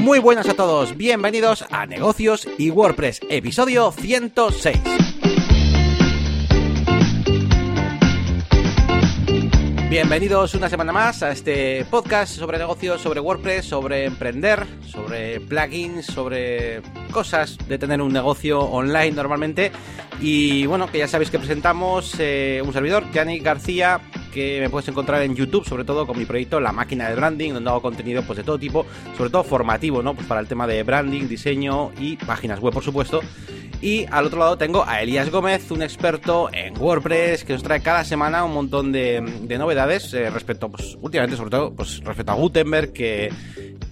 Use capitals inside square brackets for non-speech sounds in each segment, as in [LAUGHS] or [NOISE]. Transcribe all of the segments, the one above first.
Muy buenas a todos, bienvenidos a Negocios y WordPress, episodio 106. Bienvenidos una semana más a este podcast sobre negocios, sobre WordPress, sobre emprender, sobre plugins, sobre cosas de tener un negocio online normalmente. Y bueno, que ya sabéis que presentamos eh, un servidor, Yannick García, que me puedes encontrar en YouTube, sobre todo con mi proyecto La Máquina de Branding, donde hago contenido pues de todo tipo, sobre todo formativo, ¿no? Pues para el tema de branding, diseño y páginas web, por supuesto. Y al otro lado tengo a Elías Gómez, un experto en WordPress que nos trae cada semana un montón de, novedades eh, respecto, pues últimamente sobre todo, pues respecto a Gutenberg, que,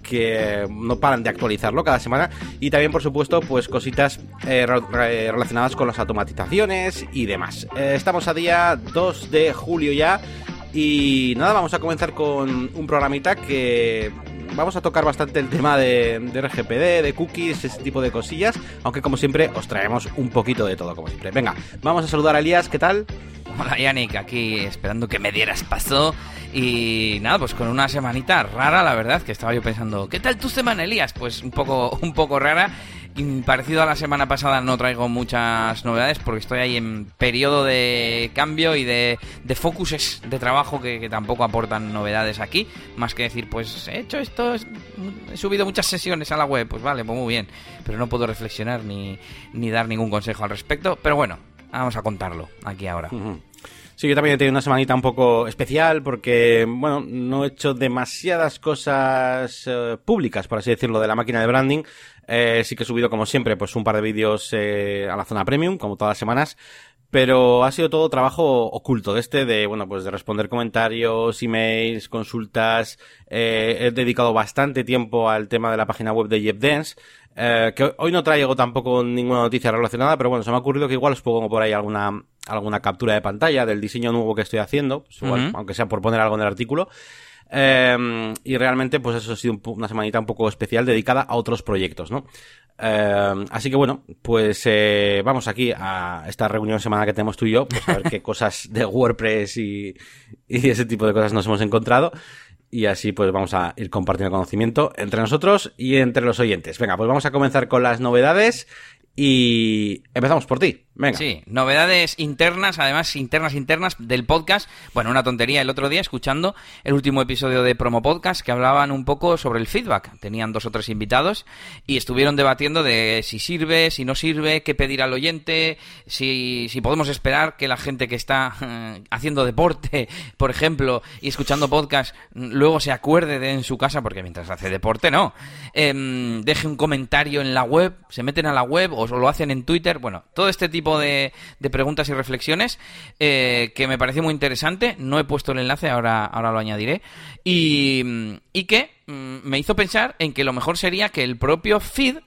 que no paran de actualizarlo cada semana. Y también, por supuesto, pues cositas eh, relacionadas con las automatizaciones y demás. Eh, estamos a día 2 de julio ya. Y nada, vamos a comenzar con un programita que vamos a tocar bastante el tema de, RGPD, de cookies, ese tipo de cosillas, aunque como siempre os traemos un poquito de todo, como siempre. Venga, vamos a saludar a Elías, ¿qué tal? Hola Yannick, aquí esperando que me dieras paso y nada, pues con una semanita rara, la verdad, que estaba yo pensando, ¿qué tal tu semana, Elías? Pues un poco, un poco rara parecido a la semana pasada no traigo muchas novedades porque estoy ahí en periodo de cambio y de, de focuses de trabajo que, tampoco aportan novedades aquí. Más que decir, pues he hecho esto, he subido muchas sesiones a la web, pues vale, pues muy bien. Pero no puedo reflexionar ni, ni dar ningún consejo al respecto. Pero bueno, vamos a contarlo aquí ahora. Sí, yo también he tenido una semanita un poco especial porque, bueno, no he hecho demasiadas cosas eh, públicas, por así decirlo, de la máquina de branding. Eh, sí que he subido, como siempre, pues un par de vídeos eh, a la zona premium, como todas las semanas. Pero ha sido todo trabajo oculto de este, de, bueno, pues de responder comentarios, emails, consultas. he dedicado bastante tiempo al tema de la página web de JetDance. Eh, que hoy no traigo tampoco ninguna noticia relacionada, pero bueno, se me ha ocurrido que igual os pongo por ahí alguna, alguna captura de pantalla del diseño nuevo que estoy haciendo, pues igual, aunque sea por poner algo en el artículo. Eh, y realmente, pues eso ha sido una semanita un poco especial dedicada a otros proyectos, ¿no? Eh, así que bueno, pues eh, vamos aquí a esta reunión semana que tenemos tú y yo, pues a ver qué [LAUGHS] cosas de WordPress y, y ese tipo de cosas nos hemos encontrado y así pues vamos a ir compartiendo conocimiento entre nosotros y entre los oyentes. Venga, pues vamos a comenzar con las novedades y empezamos por ti. Venga. Sí, novedades internas, además internas internas del podcast. Bueno, una tontería el otro día escuchando el último episodio de Promo Podcast que hablaban un poco sobre el feedback. Tenían dos o tres invitados y estuvieron debatiendo de si sirve, si no sirve, qué pedir al oyente, si, si podemos esperar que la gente que está eh, haciendo deporte, [LAUGHS] por ejemplo, y escuchando podcast, luego se acuerde de en su casa, porque mientras hace deporte no, em, deje un comentario en la web, se meten a la web o lo hacen en Twitter. Bueno, todo este tipo de, preguntas y reflexiones eh, que me pareció muy interesante. No he puesto el enlace, ahora, ahora lo añadiré. Y, que mm, me hizo pensar en que lo mejor sería que el propio feed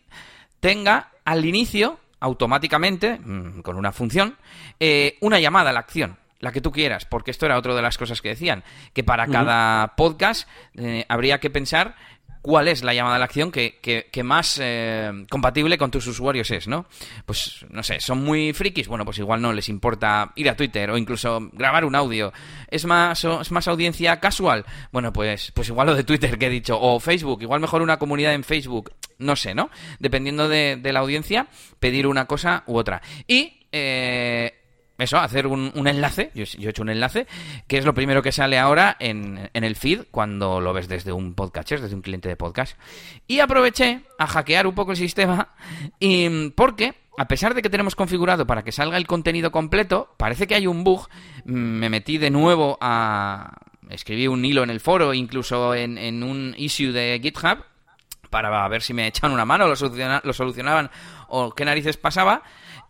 tenga al inicio, automáticamente, mm, con una función, eh, una llamada a la acción la que tú quieras, porque esto era otra de las cosas que decían, que para cada podcast eh, habría que pensar cuál es la llamada a la acción que, que, más eh, compatible con tus usuarios es, ¿no? Pues, no sé, son muy frikis, bueno, pues igual no les importa ir a Twitter o incluso grabar un audio. ¿Es más, es más audiencia casual? Bueno, pues, pues igual lo de Twitter que he dicho, o Facebook, igual mejor una comunidad en Facebook, no sé, ¿no? Dependiendo de, la audiencia, pedir una cosa u otra. Y... Eh, eso, hacer un, enlace, yo, he hecho un enlace, que es lo primero que sale ahora en, el feed cuando lo ves desde un podcatcher, desde un cliente de podcast. Y aproveché a hackear un poco el sistema, y porque, a pesar de que tenemos configurado para que salga el contenido completo, parece que hay un bug. Me metí de nuevo a... Escribí un hilo en el foro, incluso en, en un issue de GitHub, para ver si me echaban una mano, lo, lo solucionaban o qué narices pasaba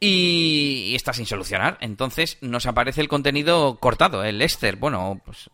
y, está sin solucionar. Entonces nos aparece el contenido cortado, el Ester, bueno, pues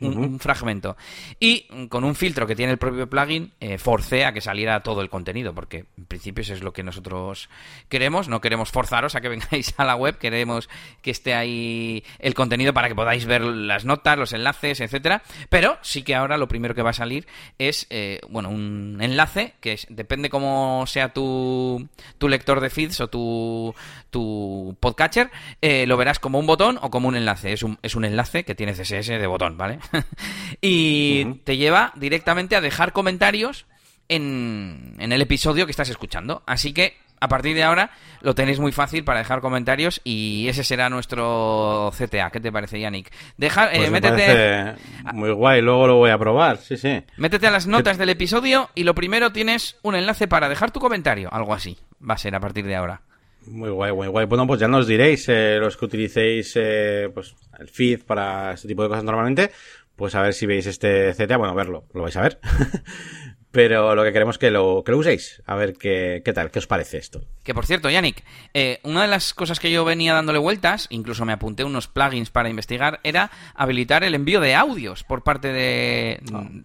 un, fragmento. Y con un filtro que tiene el propio plugin, eh, forcé a que saliera todo el contenido, porque en principio eso es lo que nosotros queremos. No queremos forzaros a que [LAUGHS] vengáis a la web, queremos que esté ahí el contenido para que podáis ver las notas, los enlaces, etcétera. Pero sí que ahora lo primero que va a salir es, eh, bueno, un enlace que depende cómo sea tu, tu lector de feeds o tu tu, podcatcher, eh, lo verás como un botón o como un enlace. Es un, es un enlace que tiene CSS de botón, ¿vale? [LAUGHS] y te lleva directamente a dejar comentarios en, en el episodio que estás escuchando. Así que a partir de ahora lo tenéis muy fácil para dejar comentarios y ese será nuestro CTA. ¿Qué te parece, Yannick? Deja, eh, Pues métete, muy guay, luego lo voy a probar, sí, sí. métete a las notas del episodio y lo primero tienes un enlace para dejar tu comentario. Algo así va a ser a partir de ahora. Muy guay, muy guay. Bueno, pues ya nos diréis, eh, los que utilicéis eh, pues el feed para este tipo de cosas normalmente, pues a ver si veis este CTA, bueno, verlo, lo vais a ver. [LAUGHS] Pero lo que queremos es que lo, que lo uséis, a ver qué, qué tal, qué os parece esto. Que por cierto, Yannick, eh, una de las cosas que yo venía dándole vueltas, incluso me apunté unos plugins para investigar, era habilitar el envío de audios por parte de,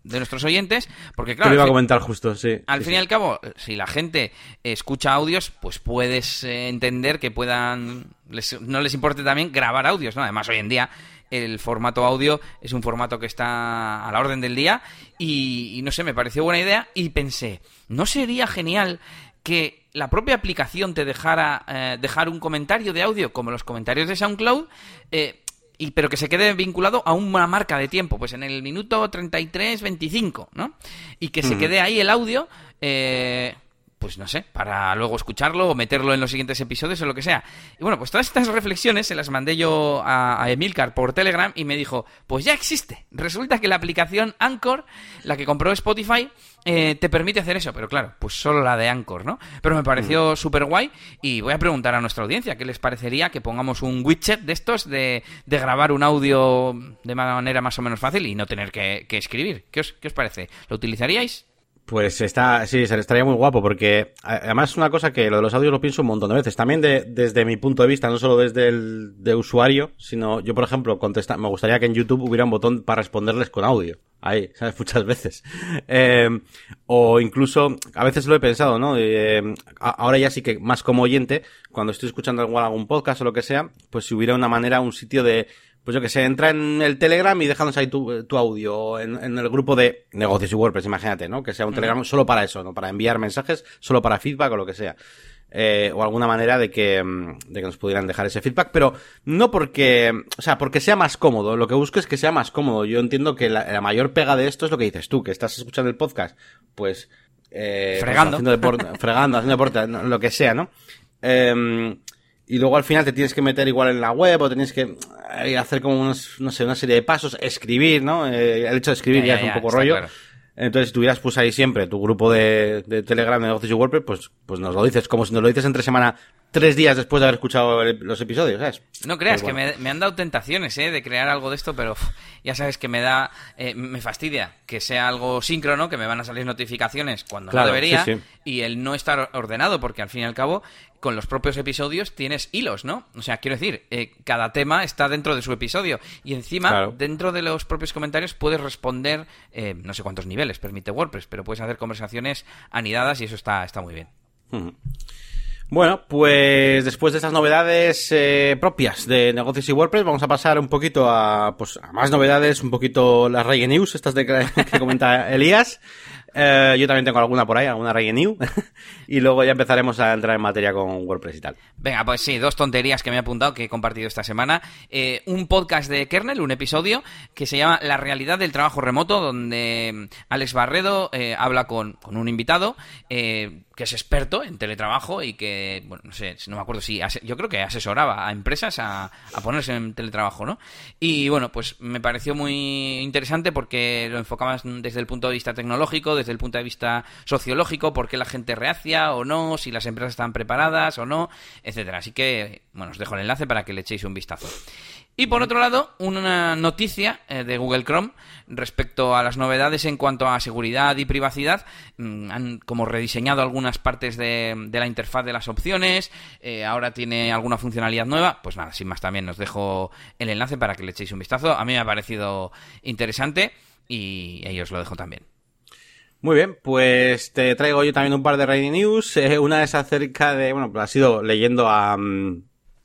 de nuestros oyentes, porque Te claro, lo iba a comentar justo, sí. al sí, fin sí. y al cabo, si la gente escucha audios, pues puedes eh, entender que puedan, les- no les importe también grabar audios, ¿no? Además, hoy en día el formato audio es un formato que está a la orden del día y, y no sé, me pareció buena idea y pensé, ¿no sería genial que la propia aplicación te dejara eh, dejar un comentario de audio como los comentarios de SoundCloud? eh, y, pero que se quede vinculado a una marca de tiempo, pues en el minuto 33-25, ¿no? Y que se quede ahí el audio, eh, pues no sé, para luego escucharlo o meterlo en los siguientes episodios o lo que sea. Y bueno, pues todas estas reflexiones se las mandé yo a, a Emilcar por Telegram y me dijo, pues ya existe. Resulta que la aplicación Anchor, la que compró Spotify, eh, te permite hacer eso, pero claro, pues solo la de Anchor, ¿no? Pero me pareció súper guay y voy a preguntar a nuestra audiencia qué les parecería que pongamos un widget de estos de, de grabar un audio de manera más o menos fácil y no tener que, que escribir. ¿Qué os, ¿Qué os parece? ¿Lo utilizaríais? Pues está, sí, se estaría muy guapo porque además es una cosa que lo de los audios lo pienso un montón de veces. También de- desde mi punto de vista, no solo desde el de usuario, sino yo, por ejemplo, contesta, me gustaría que en YouTube hubiera un botón para responderles con audio. Ahí, [LAUGHS] ¿sabes? Muchas veces. Eh, o incluso, a veces lo he pensado, ¿no? A- ahora ya sí que más como oyente, cuando estoy escuchando algún podcast o lo que sea, pues si hubiera una manera, un sitio de, pues yo que sé, entra en el Telegram y déjanos ahí tu, tu audio en, en el grupo de negocios y WordPress, imagínate, ¿no? Que sea un Telegram solo para eso, ¿no? Para enviar mensajes, solo para feedback o lo que sea. Eh, o alguna manera de que, mm, de que nos pudieran dejar ese feedback, pero no porque, o sea, porque sea más cómodo. Lo que busco es que sea más cómodo. Yo entiendo que la, la mayor pega de esto es lo que dices tú, que estás escuchando el podcast, pues, eh, pues Fregando. haciendo deporte, [LAUGHS] fregando, haciendo deporte, lo que sea, ¿no? Eh, y luego al final te tienes que meter igual en la web o tienes que eh, hacer como unos, no sé, una serie de pasos, escribir, ¿no? Eh, el hecho de escribir Ya, ya, ya, es un poco rollo. claro. Entonces, si tuvieras pues ahí siempre tu grupo de, de Telegram de negocios y WordPress, pues, pues nos lo dices, como si nos lo dices entre semana, tres días después de haber escuchado el- los episodios, ¿sabes? No creas Pues que me, me han dado tentaciones ¿eh? de crear algo de esto, pero uf, ya sabes que me da, eh, me fastidia que sea algo síncrono, que me van a salir notificaciones cuando Claro, no debería sí, sí. y el no estar ordenado, porque al fin y al cabo con los propios episodios tienes hilos, ¿no? O sea, quiero decir, eh, cada tema está dentro de su episodio y encima Claro. dentro de los propios comentarios puedes responder, eh, no sé cuántos niveles permite WordPress, pero puedes hacer conversaciones anidadas y eso está, está muy bien. Bueno, pues después de estas novedades eh, propias de negocios y WordPress, vamos a pasar un poquito a, pues, a más novedades, un poquito las Rey News, estas de que, [LAUGHS] que comenta Elías. Eh, yo también tengo alguna por ahí, alguna New. [LAUGHS] y luego ya empezaremos a entrar en materia con WordPress y tal. Venga, pues sí, dos tonterías que me he apuntado que he compartido esta semana. Eh, un podcast de Kernel, un episodio que se llama La realidad del trabajo remoto, donde mm, Alex Barredo eh, habla con, con un invitado que es experto en teletrabajo y que, bueno, no sé, no me acuerdo si, yo creo que asesoraba a empresas a, a ponerse en teletrabajo, ¿no? Y bueno, pues me pareció muy interesante porque lo enfocabas desde el punto de vista tecnológico, desde el punto de vista sociológico, por qué la gente reacia o no, si las empresas están preparadas o no, etcétera. Así que, bueno, os dejo el enlace para que le echéis un vistazo. Y por otro lado, una noticia eh, de Google Chrome respecto a las novedades en cuanto a seguridad y privacidad. Mm, han como rediseñado algunas partes de, la interfaz de las opciones. eh, ahora tiene alguna funcionalidad nueva. Pues nada, sin más también os dejo el enlace para que le echéis un vistazo. A mí me ha parecido interesante y ahí os lo dejo también. Muy bien, pues te traigo yo también un par de Rainy News. [LAUGHS] Eh, una es acerca de, bueno, ha sido leyendo a, mm,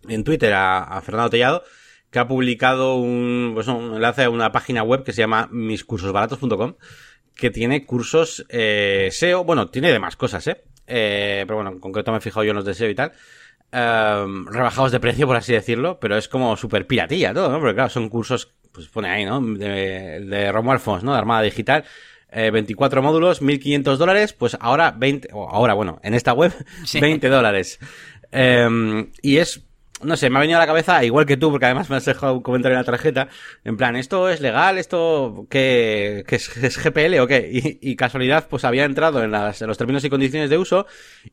en Twitter a, Fernando Tellado, que ha publicado un, pues un enlace a una página web que se llama miscursosbaratos.com, que tiene cursos eh, SEO, bueno, tiene demás cosas, ¿eh? Eh, pero bueno, en concreto me he fijado yo en los de SEO y tal. Em, rebajados de precio, por así decirlo, pero es como súper piratilla todo, ¿no? Porque claro, son cursos, pues pone ahí, ¿no? De, de ¿no? De Armada Digital. 24 módulos, 1.500 dólares, pues ahora 20, o ahora, bueno, en esta web, [LAUGHS] 20 dólares. Em, y es no sé, me ha venido a la cabeza, igual que tú, porque además me has dejado un comentario en la tarjeta, en plan, ¿esto es legal? ¿Esto qué, es, GPL o qué? Y, casualidad, pues había entrado en, las, en los términos y condiciones de uso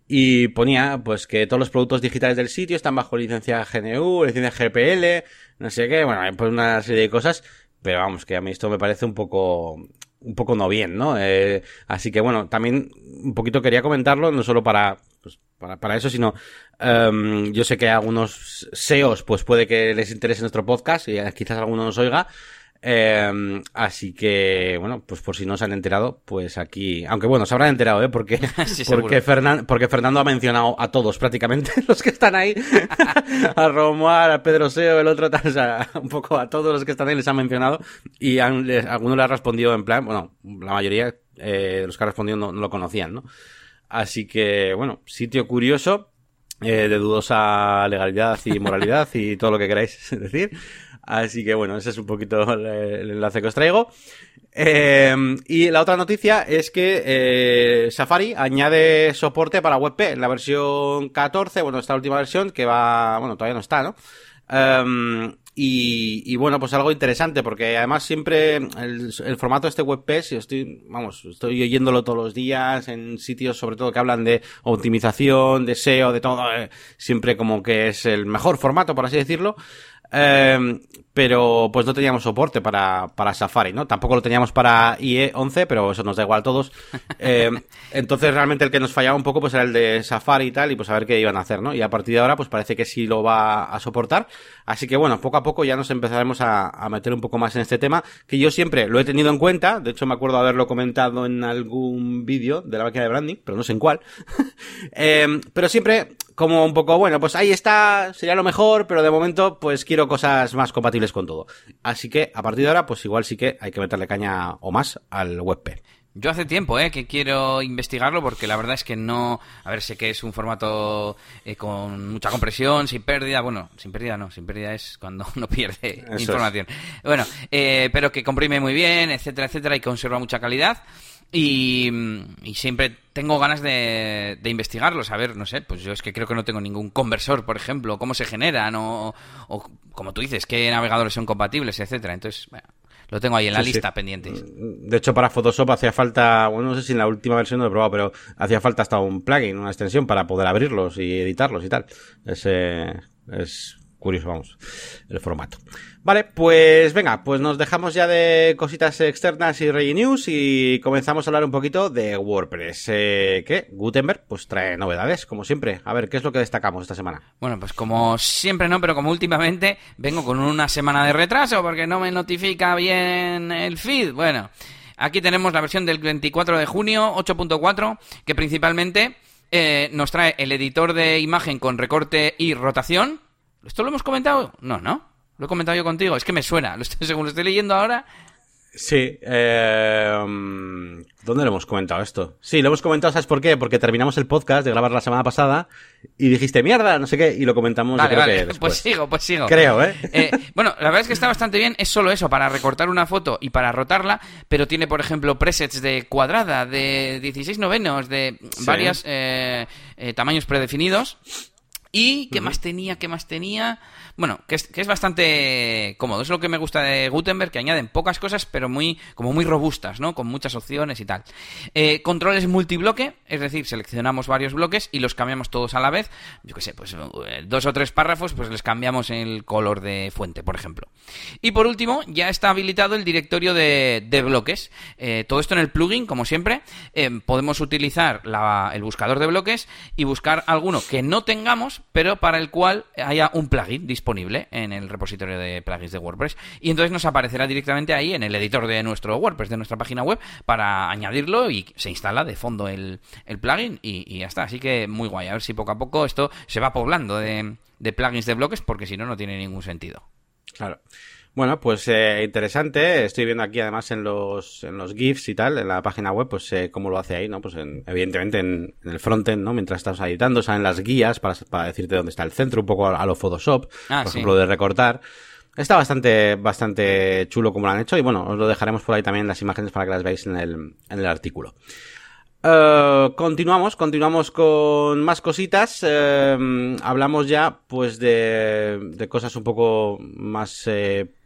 y ponía, pues, que todos los productos digitales del sitio están bajo licencia GNU, licencia GPL, no sé qué, bueno, pues una serie de cosas, pero vamos, que a mí esto me parece un poco, un poco no bien, ¿no? Eh, así que bueno, también un poquito quería comentarlo, no solo para, pues, para, para eso, sino um, yo sé que a algunos SEOs pues puede que les interese nuestro podcast y quizás alguno nos oiga. Eh, así que, bueno, pues por si no se han enterado, pues aquí, aunque bueno, se habrán enterado, ¿eh? Porque, [LAUGHS] porque, porque Fernando ha mencionado a todos prácticamente [LAUGHS] los que están ahí, [LAUGHS] a Romuald, a Pedro Seo, el otro, o sea, un poco a todos los que están ahí les ha mencionado y han, algunos le ha respondido en plan, bueno, la mayoría eh, de los que ha respondido no, lo conocían, ¿no? Así que, bueno, sitio curioso, eh, de dudosa legalidad y moralidad y todo lo que queráis decir. Así que bueno, ese es un poquito [LAUGHS] el, enlace que os traigo. Eh, y la otra noticia es que eh, Safari añade soporte para WebP en la versión 14, bueno, esta última versión que va, bueno, todavía no está, ¿no? Um, y, bueno, pues algo interesante, porque además siempre el, formato de este WebP, si estoy, vamos, estoy oyéndolo todos los días en sitios sobre todo que hablan de optimización, de SEO, de todo, eh, siempre como que es el mejor formato, por así decirlo. Eh, pero pues no teníamos soporte para, para Safari, ¿no? Tampoco lo teníamos para IE 11, pero eso nos da igual a todos. [LAUGHS] Eh, entonces realmente el que nos fallaba un poco pues era el de Safari y tal, y pues a ver qué iban a hacer, ¿no? Y a partir de ahora pues parece que sí lo va a soportar. Así que bueno, poco a poco ya nos empezaremos a, a meter un poco más en este tema, que yo siempre lo he tenido en cuenta, de hecho me acuerdo haberlo comentado en algún vídeo de la máquina de branding, pero no sé en cuál. [LAUGHS] eh, pero siempre como un poco, bueno, pues ahí está, sería lo mejor, pero de momento pues quiero cosas más compatibles con todo. Así que a partir de ahora pues igual sí que hay que meterle caña o más al WebP. Yo hace tiempo eh, que quiero investigarlo porque la verdad es que no... A ver, sé que es un formato eh, con mucha compresión, sin pérdida. Bueno, sin pérdida no, sin pérdida es cuando [LAUGHS] uno pierde información. Bueno, eh, pero que comprime muy bien, etcétera, etcétera, y conserva mucha calidad. Y, siempre tengo ganas de, de investigarlo, saber, no sé, pues yo es que creo que no tengo ningún conversor, por ejemplo, cómo se generan o, o como tú dices, qué navegadores son compatibles, etcétera. Entonces, bueno, lo tengo ahí en la lista pendiente. De hecho, para Photoshop hacía falta, bueno, no sé si en la última versión no lo he probado, pero hacía falta hasta un plugin, una extensión para poder abrirlos y editarlos y tal. Ese es curioso, vamos, el formato. Vale, pues venga, pues nos dejamos ya de cositas externas y rey news y comenzamos a hablar un poquito de WordPress. Eh, ¿Qué? Gutenberg, pues trae novedades, como siempre. A ver, ¿qué es lo que destacamos esta semana? Bueno, pues como siempre no, pero como últimamente vengo con una semana de retraso porque no me notifica bien el feed. Bueno, aquí tenemos la versión del 24 de junio, 8.4, que principalmente eh, nos trae el editor de imagen con recorte y rotación. ¿Esto lo hemos comentado? No, ¿no? Lo he comentado yo contigo, es que me suena. [LAUGHS] Lo estoy, según lo estoy leyendo ahora. Sí, eh, ¿dónde lo hemos comentado esto? Sí, lo hemos comentado, ¿sabes por qué? Porque terminamos el podcast de grabar la semana pasada y dijiste mierda, no sé qué, y lo comentamos vale, vale. [LAUGHS] Pues sigo, pues sigo. Creo, ¿eh? [LAUGHS] ¿eh? Bueno, la verdad es que está bastante bien, es solo eso, para recortar una foto y para rotarla, pero tiene, por ejemplo, presets de cuadrada, de 16 novenos, de varios eh, eh, tamaños predefinidos. ¿Y qué más tenía? ¿Qué más tenía? Bueno, que es, bastante cómodo. Es lo que me gusta de Gutenberg, que añaden pocas cosas, pero muy, como muy robustas, ¿no? Con muchas opciones y tal. Eh, controles multibloque, es decir, seleccionamos varios bloques y los cambiamos todos a la vez. Yo qué sé, pues eh, dos o tres párrafos, pues les cambiamos el color de fuente, por ejemplo. Y por último, ya está habilitado el directorio de, bloques. Eh, todo esto en el plugin, como siempre. Podemos utilizar el buscador de bloques y buscar alguno que no tengamos, pero para el cual haya un plugin disponible disponible en el repositorio de plugins de WordPress y entonces nos aparecerá directamente ahí en el editor de nuestro WordPress, de nuestra página web, para añadirlo y se instala de fondo el, el plugin y, ya está. Así que muy guay. A ver si poco a poco esto se va poblando de, de plugins de bloques porque si no, no tiene ningún sentido. Claro. Bueno, pues eh, interesante. Estoy viendo aquí además en los, en los GIFs y tal, en la página web, pues eh, cómo lo hace ahí, ¿no? Pues evidentemente en, el frontend, ¿no? Mientras estás editando, salen las guías para, para decirte dónde está el centro, un poco a, lo Photoshop, ah, por ejemplo, de recortar. Está bastante, bastante chulo como lo han hecho y bueno, os lo dejaremos por ahí también las imágenes para que las veáis en el, en el artículo. Uh, continuamos, continuamos con más cositas. Uh, hablamos ya, pues, de, de, cosas un poco más eh,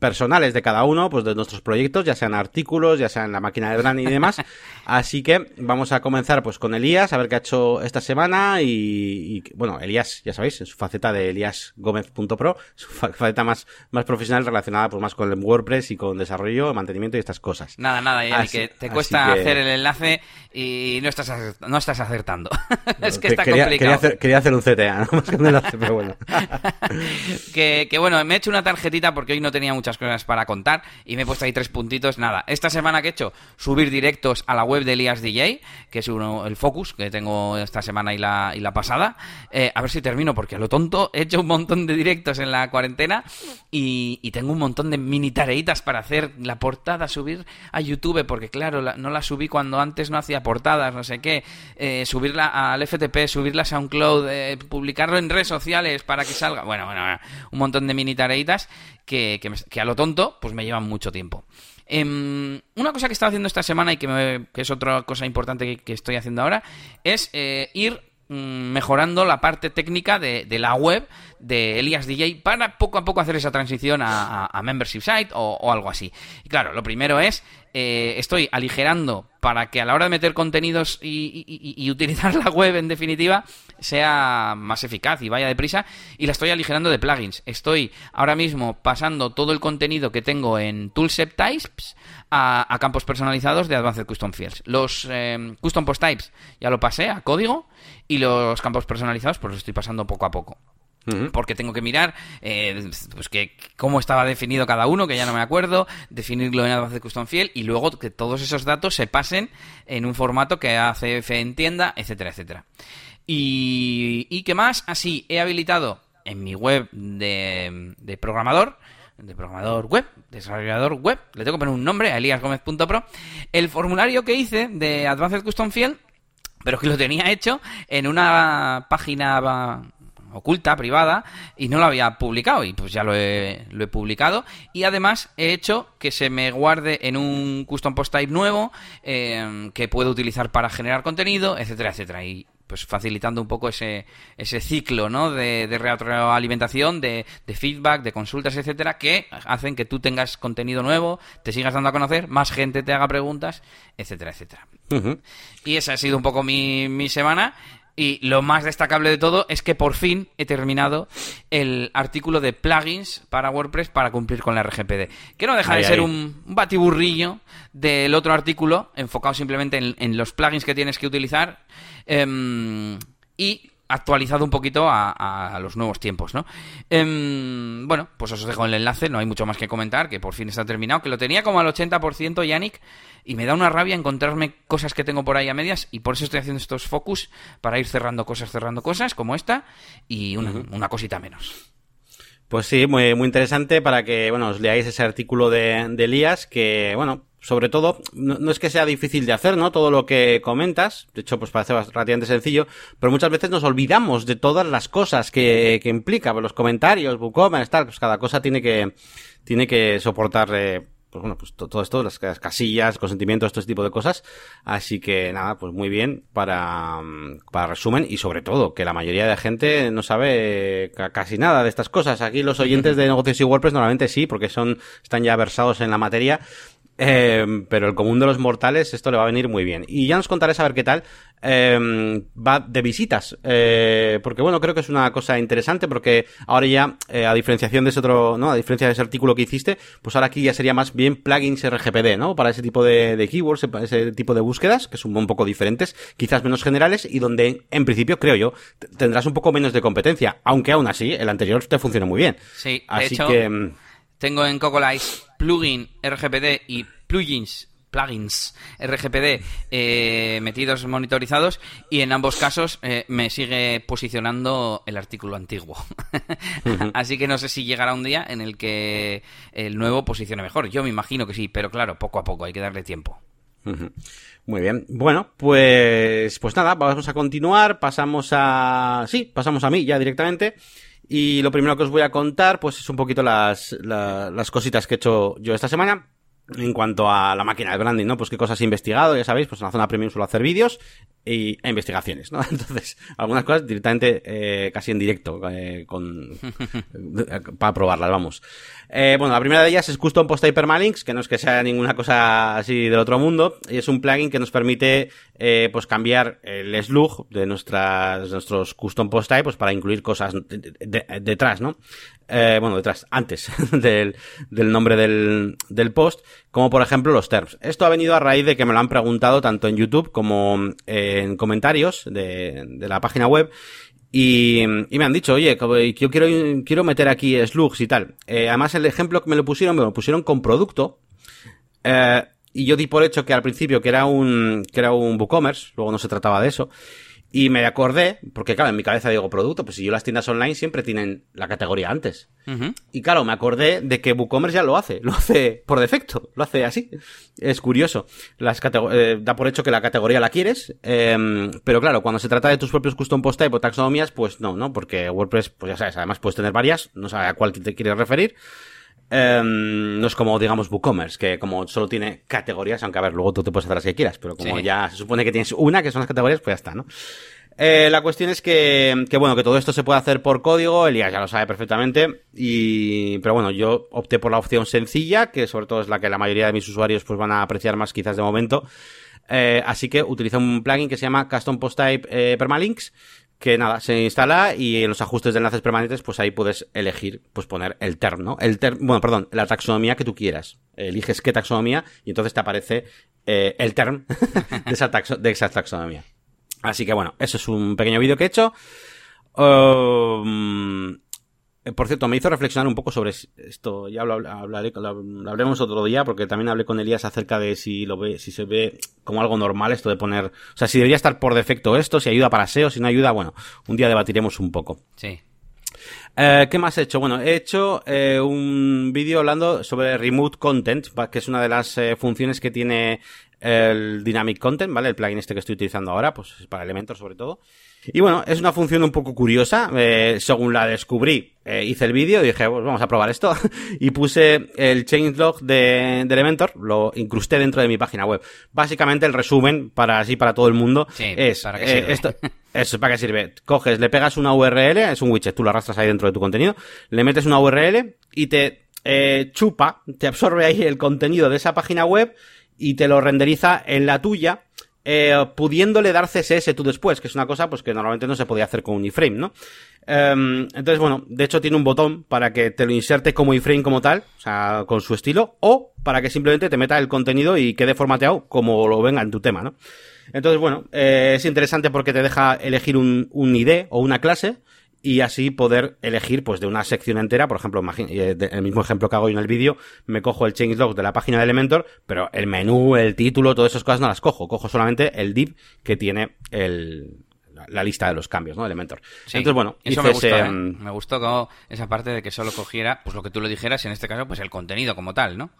personales de cada uno, pues de nuestros proyectos, ya sean artículos, ya sean la máquina de branding y demás. [LAUGHS] Así que vamos a comenzar pues con Elías, a ver qué ha hecho esta semana y, y bueno, Elías, ya sabéis, en su faceta de eliasgomez.pro, su faceta más, más profesional relacionada pues más con el WordPress y con desarrollo, mantenimiento y estas cosas. Nada, nada, y que te cuesta que... hacer el enlace y no estás, no estás acertando. [LAUGHS] es que está quería, complicado. Quería hacer, quería hacer, un CTA, no [LAUGHS] más que un enlace, pero bueno. que, que bueno, me he hecho una tarjetita porque hoy no tenía muchas cosas para contar y me he puesto ahí tres puntitos. Nada, esta semana que he hecho, subir directos a la web de Elias DJ, que es uno, el focus que tengo esta semana y la, y la pasada. Eh, a ver si termino, porque a lo tonto he hecho un montón de directos en la cuarentena y, y tengo un montón de mini tareitas para hacer la portada, subir a YouTube, porque claro, la, no la subí cuando antes no hacía portadas, no sé qué, eh, subirla al FTP, subirla a SoundCloud, eh, publicarlo en redes sociales para que salga. Bueno, bueno, un montón de mini tareitas que, a lo tonto pues me llevan mucho tiempo. Eh, una cosa que estaba haciendo esta semana y que, me, que es otra cosa importante que, estoy haciendo ahora es eh, ir mm, mejorando la parte técnica de, la web de Elias DJ para poco a poco hacer esa transición a, a, membership site o, algo así. Y claro, lo primero es eh, estoy aligerando para que a la hora de meter contenidos y, utilizar [LAUGHS] la web en definitiva sea más eficaz y vaya deprisa y la estoy aligerando de plugins. Estoy ahora mismo pasando todo el contenido que tengo en Toolset Types a, campos personalizados de Advanced Custom Fields. Los eh, Custom Post Types ya lo pasé a código y los campos personalizados pues los estoy pasando poco a poco. Porque tengo que mirar eh, pues que cómo estaba definido cada uno, que ya no me acuerdo, definirlo en Advanced Custom Field y luego que todos esos datos se pasen en un formato que ACF entienda, etcétera, etcétera. Y, y qué más, así he habilitado en mi web de, de programador, de programador web, desarrollador web, le tengo que poner un nombre a eliasgomez.pro, el formulario que hice de Advanced Custom Field, pero que lo tenía hecho en una página oculta, privada, y no lo había publicado, y pues ya lo he, lo he, publicado, y además he hecho que se me guarde en un custom post type nuevo, eh, que puedo utilizar para generar contenido, etcétera, etcétera, y pues facilitando un poco ese, ese ciclo ¿no? de, de retroalimentación, de, de, feedback, de consultas, etcétera, que hacen que tú tengas contenido nuevo, te sigas dando a conocer, más gente te haga preguntas, etcétera, etcétera. Uh -huh. Y esa ha sido un poco mi, mi semana. Y lo más destacable de todo es que por fin he terminado el artículo de plugins para WordPress para cumplir con la RGPD. Que no deja de ser un, un, batiburrillo del otro artículo, enfocado simplemente en, en los plugins que tienes que utilizar. Eh, y actualizado un poquito a, a, los nuevos tiempos, ¿no? Eh, bueno, pues os dejo el enlace, no hay mucho más que comentar, que por fin está terminado, que lo tenía como al 80% Yannick, y me da una rabia encontrarme cosas que tengo por ahí a medias, y por eso estoy haciendo estos focus, para ir cerrando cosas, cerrando cosas, como esta, y una, uh -huh. una cosita menos. Pues sí, muy, muy interesante para que, bueno, os leáis ese artículo de, de Elías, que, bueno, sobre todo, no, no, es que sea difícil de hacer, ¿no? Todo lo que comentas, de hecho, pues parece relativamente sencillo, pero muchas veces nos olvidamos de todas las cosas que, que implica, pues los comentarios, WooCommerce, tal, pues cada cosa tiene que, tiene que soportar, eh, pues bueno, pues todo esto, las, las casillas, consentimientos, todo este tipo de cosas. Así que nada, pues muy bien para, para resumen y sobre todo que la mayoría de gente no sabe casi nada de estas cosas. Aquí los oyentes de [LAUGHS] negocios y WordPress normalmente sí, porque son, están ya versados en la materia. Eh, pero el común de los mortales esto le va a venir muy bien. Y ya nos contaré a ver qué tal eh, va de visitas. Eh, porque bueno, creo que es una cosa interesante porque ahora ya, eh, a diferenciación de ese otro, ¿no? A diferencia de ese artículo que hiciste, pues ahora aquí ya sería más bien plugins RGPD, ¿no? Para ese tipo de, de keywords, ese tipo de búsquedas, que son un poco diferentes, quizás menos generales y donde, en principio, creo yo, tendrás un poco menos de competencia. Aunque aún así, el anterior te funciona muy bien. Sí, así hecho... que mm, tengo en Cocolice plugin RGPD y plugins plugins RGPD eh, metidos monitorizados y en ambos casos eh, me sigue posicionando el artículo antiguo. [LAUGHS] Así que no sé si llegará un día en el que el nuevo posicione mejor. Yo me imagino que sí, pero claro, poco a poco hay que darle tiempo. Muy bien. Bueno, pues, pues nada, vamos a continuar. Pasamos a, sí, pasamos a mí ya directamente. Y lo primero que os voy a contar, pues es un poquito las, las cositas que he hecho yo esta semana en cuanto a la máquina de branding, ¿no? Pues qué cosas he investigado, ya sabéis, pues en la zona premium suelo hacer vídeos y e investigaciones, ¿no? [LAUGHS] Entonces, algunas cosas directamente eh, casi en directo, eh, con, [LAUGHS] para probarlas, vamos. Eh, bueno, la primera de ellas es Custom Post Type Permalinks, que no es que sea ninguna cosa así del otro mundo, y es un plugin que nos permite, eh, pues cambiar el slug de nuestras, nuestros Custom Post Type, pues para incluir cosas detrás, ¿no? Eh, bueno, detrás, antes [LAUGHS] del, del nombre del, del post, como por ejemplo los terms. Esto ha venido a raíz de que me lo han preguntado tanto en YouTube como en comentarios de, de la página web y, y, me han dicho, oye, yo quiero, quiero meter aquí slugs y tal. Eh, además, el ejemplo que me lo pusieron, me lo pusieron con producto. Eh, y yo di por hecho que al principio que era un, que era un WooCommerce, luego no se trataba de eso. Y me acordé, porque claro, en mi cabeza digo producto, pues si yo las tiendas online siempre tienen la categoría antes. Y claro, me acordé de que WooCommerce ya lo hace, lo hace por defecto, lo hace así. Es curioso. Las eh, da por hecho que la categoría la quieres, em, pero claro, cuando se trata de tus propios custom post type o taxonomías, pues no, ¿no? Porque WordPress, pues ya sabes, además puedes tener varias, no sabes a cuál te quieres referir. Um, no es como, digamos, WooCommerce, que como solo tiene categorías, aunque a ver, luego tú te puedes hacer las que quieras, pero como ya se supone que tienes una, que son las categorías, pues ya está, ¿no? Eh, la cuestión es que, que, bueno, que todo esto se puede hacer por código, Elías ya lo sabe perfectamente, y, pero bueno, yo opté por la opción sencilla, que sobre todo es la que la mayoría de mis usuarios pues van a apreciar más quizás de momento, eh, así que utilizo un plugin que se llama Custom Post Type eh, Permalinks, que nada, se instala y en los ajustes de enlaces permanentes, pues ahí puedes elegir, pues poner el term, ¿no? El term, bueno, perdón, la taxonomía que tú quieras. Eliges qué taxonomía y entonces te aparece eh, el term [LAUGHS] de, esa de esa taxonomía. Así que bueno, eso es un pequeño vídeo que he hecho. Um, por cierto, me hizo reflexionar un poco sobre esto. Ya lo, hablaré, lo, hablaremos otro día, porque también hablé con Elías acerca de si lo ve, si se ve como algo normal esto de poner, o sea, si debería estar por defecto esto, si ayuda para SEO, si no ayuda, bueno, un día debatiremos un poco. Sí. Eh, ¿Qué más he hecho? Bueno, he hecho eh, un vídeo hablando sobre Remote Content, que es una de las eh, funciones que tiene el Dynamic Content, ¿vale? El plugin este que estoy utilizando ahora, pues para Elementor sobre todo. Y bueno, es una función un poco curiosa. Eh, según la descubrí, eh, hice el vídeo y dije, pues vamos a probar esto. [LAUGHS] y puse el changelog de, de, Elementor, lo incrusté dentro de mi página web. Básicamente el resumen, para así para todo el mundo, es ¿para qué eh, esto. Eso, ¿para qué sirve? Coges, le pegas una URL, es un widget, tú lo arrastras ahí dentro de tu contenido, le metes una URL y te eh, chupa, te absorbe ahí el contenido de esa página web y te lo renderiza en la tuya eh, pudiéndole dar CSS tú después, que es una cosa pues que normalmente no se podía hacer con un iframe, ¿no? Em, entonces, bueno, de hecho tiene un botón para que te lo inserte como iframe como tal, o sea, con su estilo, o para que simplemente te meta el contenido y quede formateado como lo venga en tu tema, ¿no? Entonces, bueno, eh, es interesante porque te deja elegir un, un ID o una clase, y así poder elegir pues de una sección entera, por ejemplo, eh, el mismo ejemplo que hago yo en el vídeo, me cojo el changelog de la página de Elementor, pero el menú, el título, todas esas cosas no las cojo, cojo solamente el div que tiene el, la lista de los cambios, ¿no? Elementor. Entonces, bueno, eso me gustó, ¿eh? me gustó como esa parte de que solo cogiera, pues lo que tú le dijeras, en este caso, pues el contenido como tal, ¿no?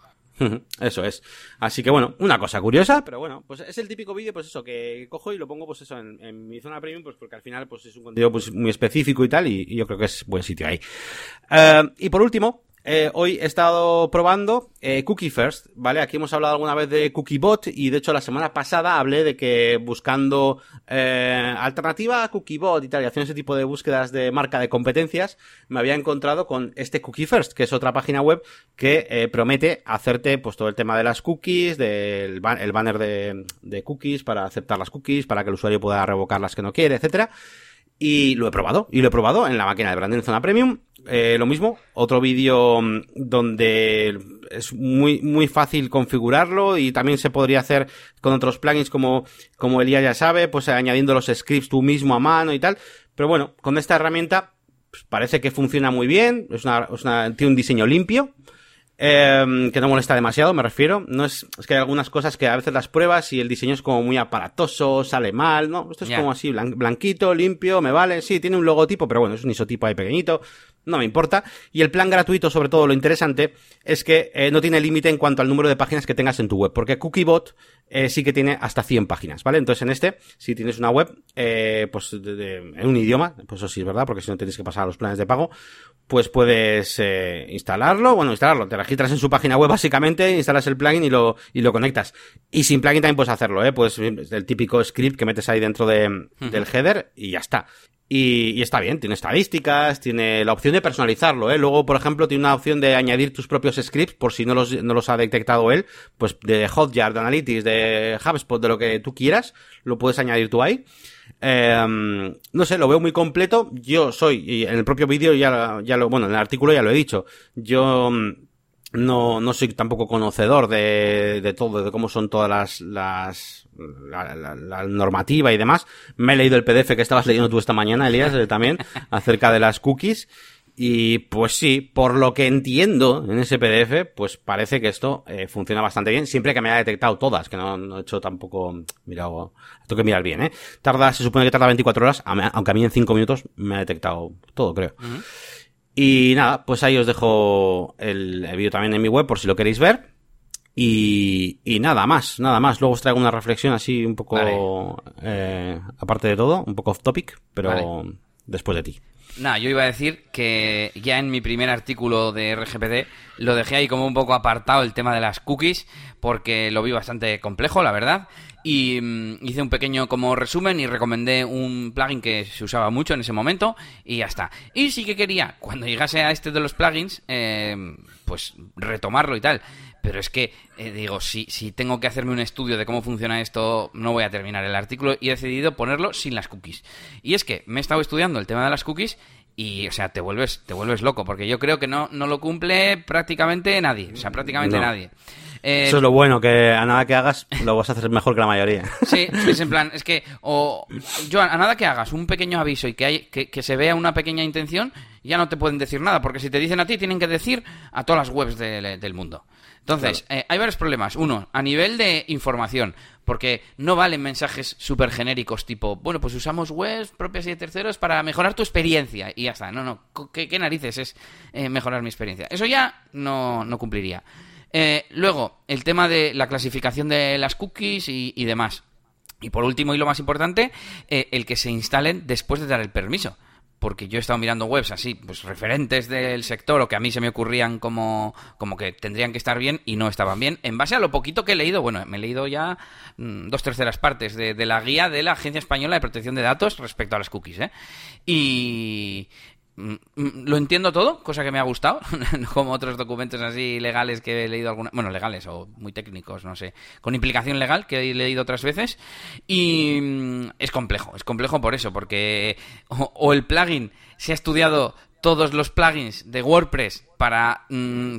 Eso es. Así que bueno, una cosa curiosa, pero bueno, pues es el típico vídeo, pues eso, que cojo y lo pongo, pues eso, en, mi zona premium, pues porque al final, pues es un contenido pues, muy específico y tal, y, yo creo que es buen sitio ahí. Eh, y por último, eh, hoy he estado probando eh, Cookie First, ¿vale? Aquí hemos hablado alguna vez de CookieBot y de hecho la semana pasada hablé de que buscando eh, alternativa a CookieBot y tal, y haciendo ese tipo de búsquedas de marca de competencias, me había encontrado con este Cookie First, que es otra página web que promete hacerte pues todo el tema de las cookies, del el banner de, de cookies para aceptar las cookies, para que el usuario pueda revocar las que no quiere, etcétera. Y lo he probado, y lo he probado en la máquina de branding zona premium. Eh, lo mismo, otro vídeo mm, donde es muy, muy fácil configurarlo y también se podría hacer con otros plugins como, como Elías ya sabe, pues añadiendo los scripts tú mismo a mano y tal. Pero bueno, con esta herramienta pues, parece que funciona muy bien, es una, es una, tiene un diseño limpio. Eh, que no molesta demasiado, me refiero. No es, es que hay algunas cosas que a veces las pruebas y el diseño es como muy aparatoso, sale mal, ¿no? Esto es como así, blanquito, limpio, me vale. Sí, tiene un logotipo, pero bueno, es un isotipo ahí pequeñito. No me importa. Y el plan gratuito, sobre todo lo interesante, es que eh, no tiene límite en cuanto al número de páginas que tengas en tu web, porque Cookiebot eh, sí que tiene hasta 100 páginas, ¿vale? Entonces en este, si tienes una web, eh, pues en un idioma, pues eso sí es verdad, porque si no tienes que pasar a los planes de pago, pues puedes eh, instalarlo, bueno, instalarlo, te registras en su página web básicamente, instalas el plugin y lo, y lo conectas. Y sin plugin también puedes hacerlo, ¿eh? Pues el típico script que metes ahí dentro de, del header y ya está. Y, está bien, tiene estadísticas, tiene la opción de personalizarlo, ¿eh? Luego, por ejemplo, tiene una opción de añadir tus propios scripts, por si no los, no los ha detectado él, pues de Hotjar, de Analytics, de HubSpot, de lo que tú quieras, lo puedes añadir tú ahí. Em, no sé, lo veo muy completo. Yo soy, y en el propio vídeo ya, ya lo, bueno, en el artículo ya lo he dicho, yo mm, no, no soy tampoco conocedor de, de todo, de cómo son todas las, las la, normativa y demás. Me he leído el PDF que estabas leyendo tú esta mañana, Elías, eh, también, [LAUGHS] acerca de las cookies. Y pues sí, por lo que entiendo en ese PDF, pues parece que esto eh, funciona bastante bien, siempre que me haya detectado todas, que no, he hecho tampoco, mira, tengo que mirar bien, ¿eh? Tarda, se supone que tarda 24 horas, aunque a mí en 5 minutos me ha detectado todo, creo. Y nada, pues ahí os dejo el, el vídeo también en mi web por si lo queréis ver. Y, y nada más, nada más. Luego os traigo una reflexión así un poco, eh, aparte de todo, un poco off topic, pero después de ti. Nada, yo iba a decir que ya en mi primer artículo de RGPD lo dejé ahí como un poco apartado el tema de las cookies, porque lo vi bastante complejo, la verdad. Y mm, hice un pequeño como resumen y recomendé un plugin que se usaba mucho en ese momento y ya está. Y sí que quería, cuando llegase a este de los plugins, eh, pues retomarlo y tal. Pero es que, eh, digo, si, si tengo que hacerme un estudio de cómo funciona esto, no voy a terminar el artículo y he decidido ponerlo sin las cookies. Y es que me he estado estudiando el tema de las cookies y, o sea, te vuelves, te vuelves loco, porque yo creo que no, no lo cumple prácticamente nadie. O sea, prácticamente nadie. Eh, Eso es lo bueno, que a nada que hagas lo vas a hacer mejor que la mayoría. [LAUGHS] Sí, es en plan, es que, o, yo a nada que hagas un pequeño aviso y que, hay, que, que se vea una pequeña intención, ya no te pueden decir nada, porque si te dicen a ti, tienen que decir a todas las webs del mundo. Entonces, eh, hay varios problemas. Uno, a nivel de información, porque no valen mensajes súper genéricos tipo, bueno, pues usamos webs propias y de terceros para mejorar tu experiencia y ya está. No, no, ¿qué, narices es eh, mejorar mi experiencia? Eso ya no, no cumpliría. Eh, luego, el tema de la clasificación de las cookies y, demás. Y por último y lo más importante, el que se instalen después de dar el permiso porque yo he estado mirando webs así, pues referentes del sector o que a mí se me ocurrían como, como que tendrían que estar bien y no estaban bien. En base a lo poquito que he leído, bueno, me he leído ya mm, dos terceras partes de, de, la guía de la Agencia Española de Protección de Datos respecto a las cookies, ¿eh? Y, lo entiendo todo, cosa que me ha gustado, [LAUGHS] como otros documentos así legales que he leído alguna, bueno, legales o muy técnicos, no sé, con implicación legal que he leído otras veces y mm, es complejo, es complejo por eso, porque o, el plugin se ha estudiado todos los plugins de WordPress para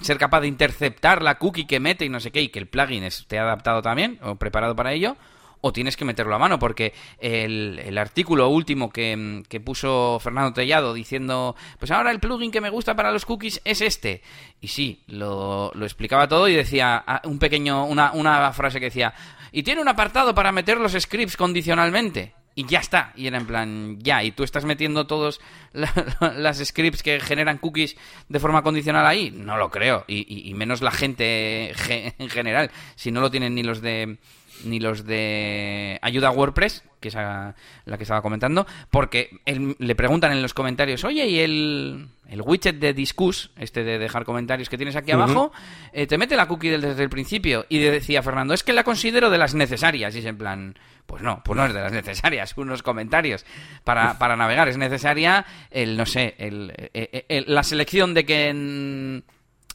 ser capaz de interceptar la cookie que mete y no sé qué, y que el plugin esté adaptado también o preparado para ello, o tienes que meterlo a mano, porque el, el artículo último que, que, puso Fernando Tellado diciendo, pues ahora el plugin que me gusta para los cookies es este. Y sí, lo, lo explicaba todo y decía ah, un pequeño, una, una frase que decía, y tiene un apartado para meter los scripts condicionalmente y ya está. Y era en plan, ya, y tú estás metiendo todos [LAUGHS] las scripts que generan cookies de forma condicional ahí. No lo creo. Y, y menos la gente en general. Si no lo tienen ni los de ni los de ayuda a WordPress, que es la que estaba comentando, porque le preguntan en los comentarios, oye, ¿y el, el widget de Discuss, este de dejar comentarios que tienes aquí abajo, eh, te mete la cookie desde el principio? Y decía Fernando, es que la considero de las necesarias. Y es en plan, pues no, pues no es de las necesarias, [LAUGHS] unos comentarios para, para navegar. Es necesaria el, no sé, el, eh, la selección de que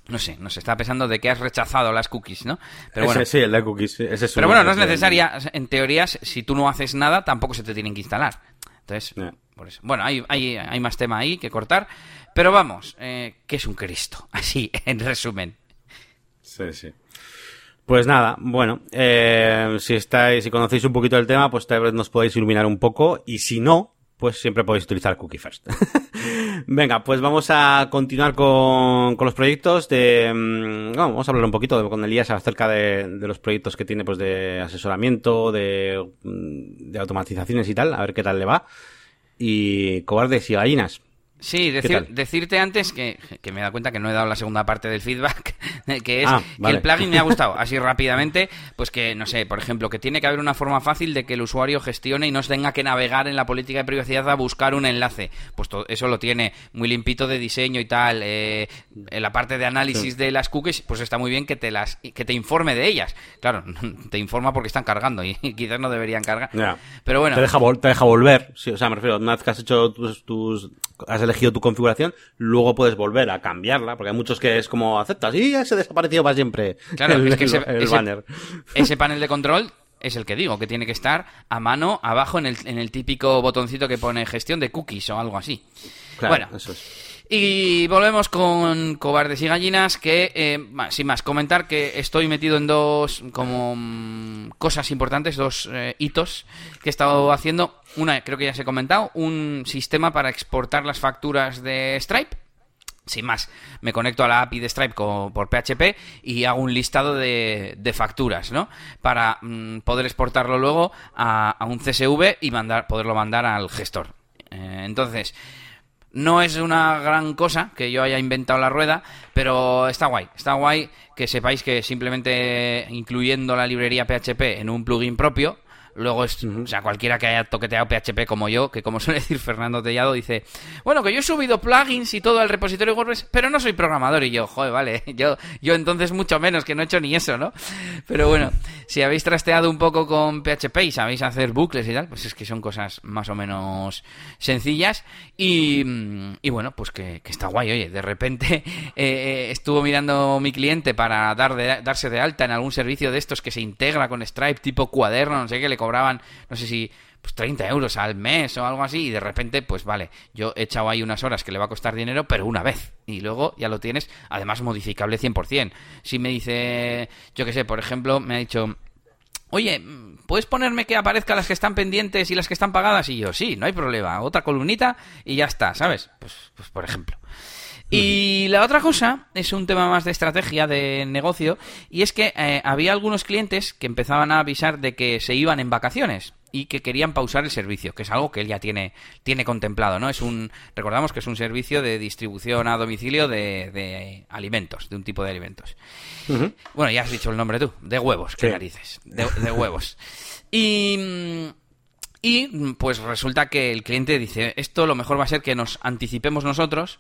no sé, nos está pensando de que has rechazado las cookies, ¿no? Pero bueno, sí, el de cookies. Ese pero bueno, no es necesaria. En teoría, si tú no haces nada, tampoco se te tienen que instalar. Entonces, por eso. Bueno, hay, hay, hay, más tema ahí que cortar. Pero vamos, eh, ¿qué es un Cristo? [LAUGHS] Así, en resumen. Sí, sí. Pues nada, bueno, eh, si estáis, si conocéis un poquito el tema, pues tal vez nos podéis iluminar un poco. Y si no, pues siempre podéis utilizar Cookie First. [LAUGHS] Venga, pues vamos a continuar con, con los proyectos de... Mm, vamos a hablar un poquito de, con Elías acerca de, de, los proyectos que tiene pues de asesoramiento, de, mm, de automatizaciones y tal, a ver qué tal le va. Y cobardes y gallinas. Sí, decirte antes que, me da cuenta que no he dado la segunda parte del feedback, [LAUGHS] que es ah, que el plugin me ha [LAUGHS] gustado, así rápidamente, pues que, no sé, por ejemplo, que tiene que haber una forma fácil de que el usuario gestione y no se tenga que navegar en la política de privacidad a buscar un enlace. Pues todo, eso lo tiene muy limpito de diseño y tal. Eh, en la parte de análisis de las cookies, pues está muy bien que te las que te informe de ellas. Claro, [LAUGHS] te informa porque están cargando y quizás no deberían cargar. Pero bueno. Te deja, te deja volver, sí, o sea, me refiero, una vez que has hecho tus, tus elegido tu configuración, luego puedes volver a cambiarla, porque hay muchos que es como aceptas y ya se desaparecido para siempre claro, es que ese, banner. Ese panel de control es el que digo, que tiene que estar a mano abajo en el, en el típico botoncito que pone gestión de cookies o algo así. bueno, eso es. Y volvemos con Cobardes y Gallinas, que, eh, sin más, comentar que estoy metido en dos como mm, cosas importantes, dos eh, hitos que he estado haciendo. Una, creo que ya se he comentado, un sistema para exportar las facturas de Stripe. Sin más, me conecto a la API de Stripe por PHP y hago un listado de, facturas, ¿no? Para mm, poder exportarlo luego a, un CSV y mandar, poderlo mandar al gestor. Eh, entonces, no es una gran cosa que yo haya inventado la rueda, pero está guay. Está guay que sepáis que simplemente incluyendo la librería PHP en un plugin propio, Luego es, o sea, cualquiera que haya toqueteado PHP como yo, que como suele decir Fernando Tellado, dice, bueno, que yo he subido plugins y todo al repositorio WordPress, pero no soy programador. Y yo, joder, vale, [LAUGHS] yo, yo entonces mucho menos, que no he hecho ni eso, ¿no? Pero bueno, si habéis trasteado un poco con PHP y sabéis hacer bucles y tal, pues es que son cosas más o menos sencillas. Y, y bueno, pues que, está guay, oye, de repente [LAUGHS] eh, estuvo mirando mi cliente para dar de, darse de alta en algún servicio de estos que se integra con Stripe, tipo cuaderno, no sé qué, le cobraban, no sé si pues 30 euros al mes o algo así, y de repente, pues vale, yo he echado ahí unas horas que le va a costar dinero, pero una vez, y luego ya lo tienes, además modificable 100%. Si me dice, yo qué sé, por ejemplo, me ha dicho, oye, ¿puedes ponerme que aparezca las que están pendientes y las que están pagadas? Y yo, sí, no hay problema, otra columnita y ya está, ¿sabes? Pues, pues por ejemplo. Y la otra cosa es un tema más de estrategia de negocio y es que eh, había algunos clientes que empezaban a avisar de que se iban en vacaciones y que querían pausar el servicio, que es algo que él ya tiene, tiene contemplado, ¿no? Es un, recordamos que es un servicio de distribución a domicilio de, alimentos, de un tipo de alimentos. Bueno, ya has dicho el nombre tú, de huevos, qué narices, de, de huevos. Y... Y pues resulta que el cliente dice, esto lo mejor va a ser que nos anticipemos nosotros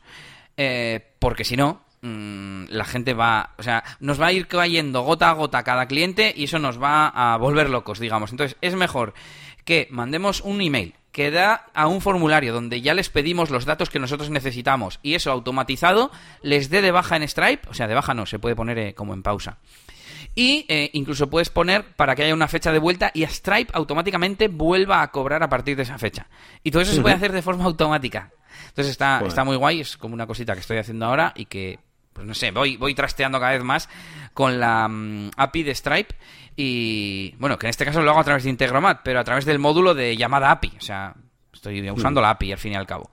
eh, porque si no, mm, la gente va, o sea, nos va a ir cayendo gota a gota cada cliente y eso nos va a volver locos, digamos. Entonces, es mejor que mandemos un email que da a un formulario donde ya les pedimos los datos que nosotros necesitamos y eso automatizado les dé de baja en Stripe, o sea, de baja no, se puede poner eh, como en pausa. Y eh, incluso puedes poner para que haya una fecha de vuelta y Stripe automáticamente vuelva a cobrar a partir de esa fecha. Y todo eso se puede hacer de forma automática. Entonces está, está muy guay, es como una cosita que estoy haciendo ahora y que, pues no sé, voy, voy trasteando cada vez más con la mm, API de Stripe y, bueno, que en este caso lo hago a través de Integromat, pero a través del módulo de llamada API, o sea, estoy usando la API al fin y al cabo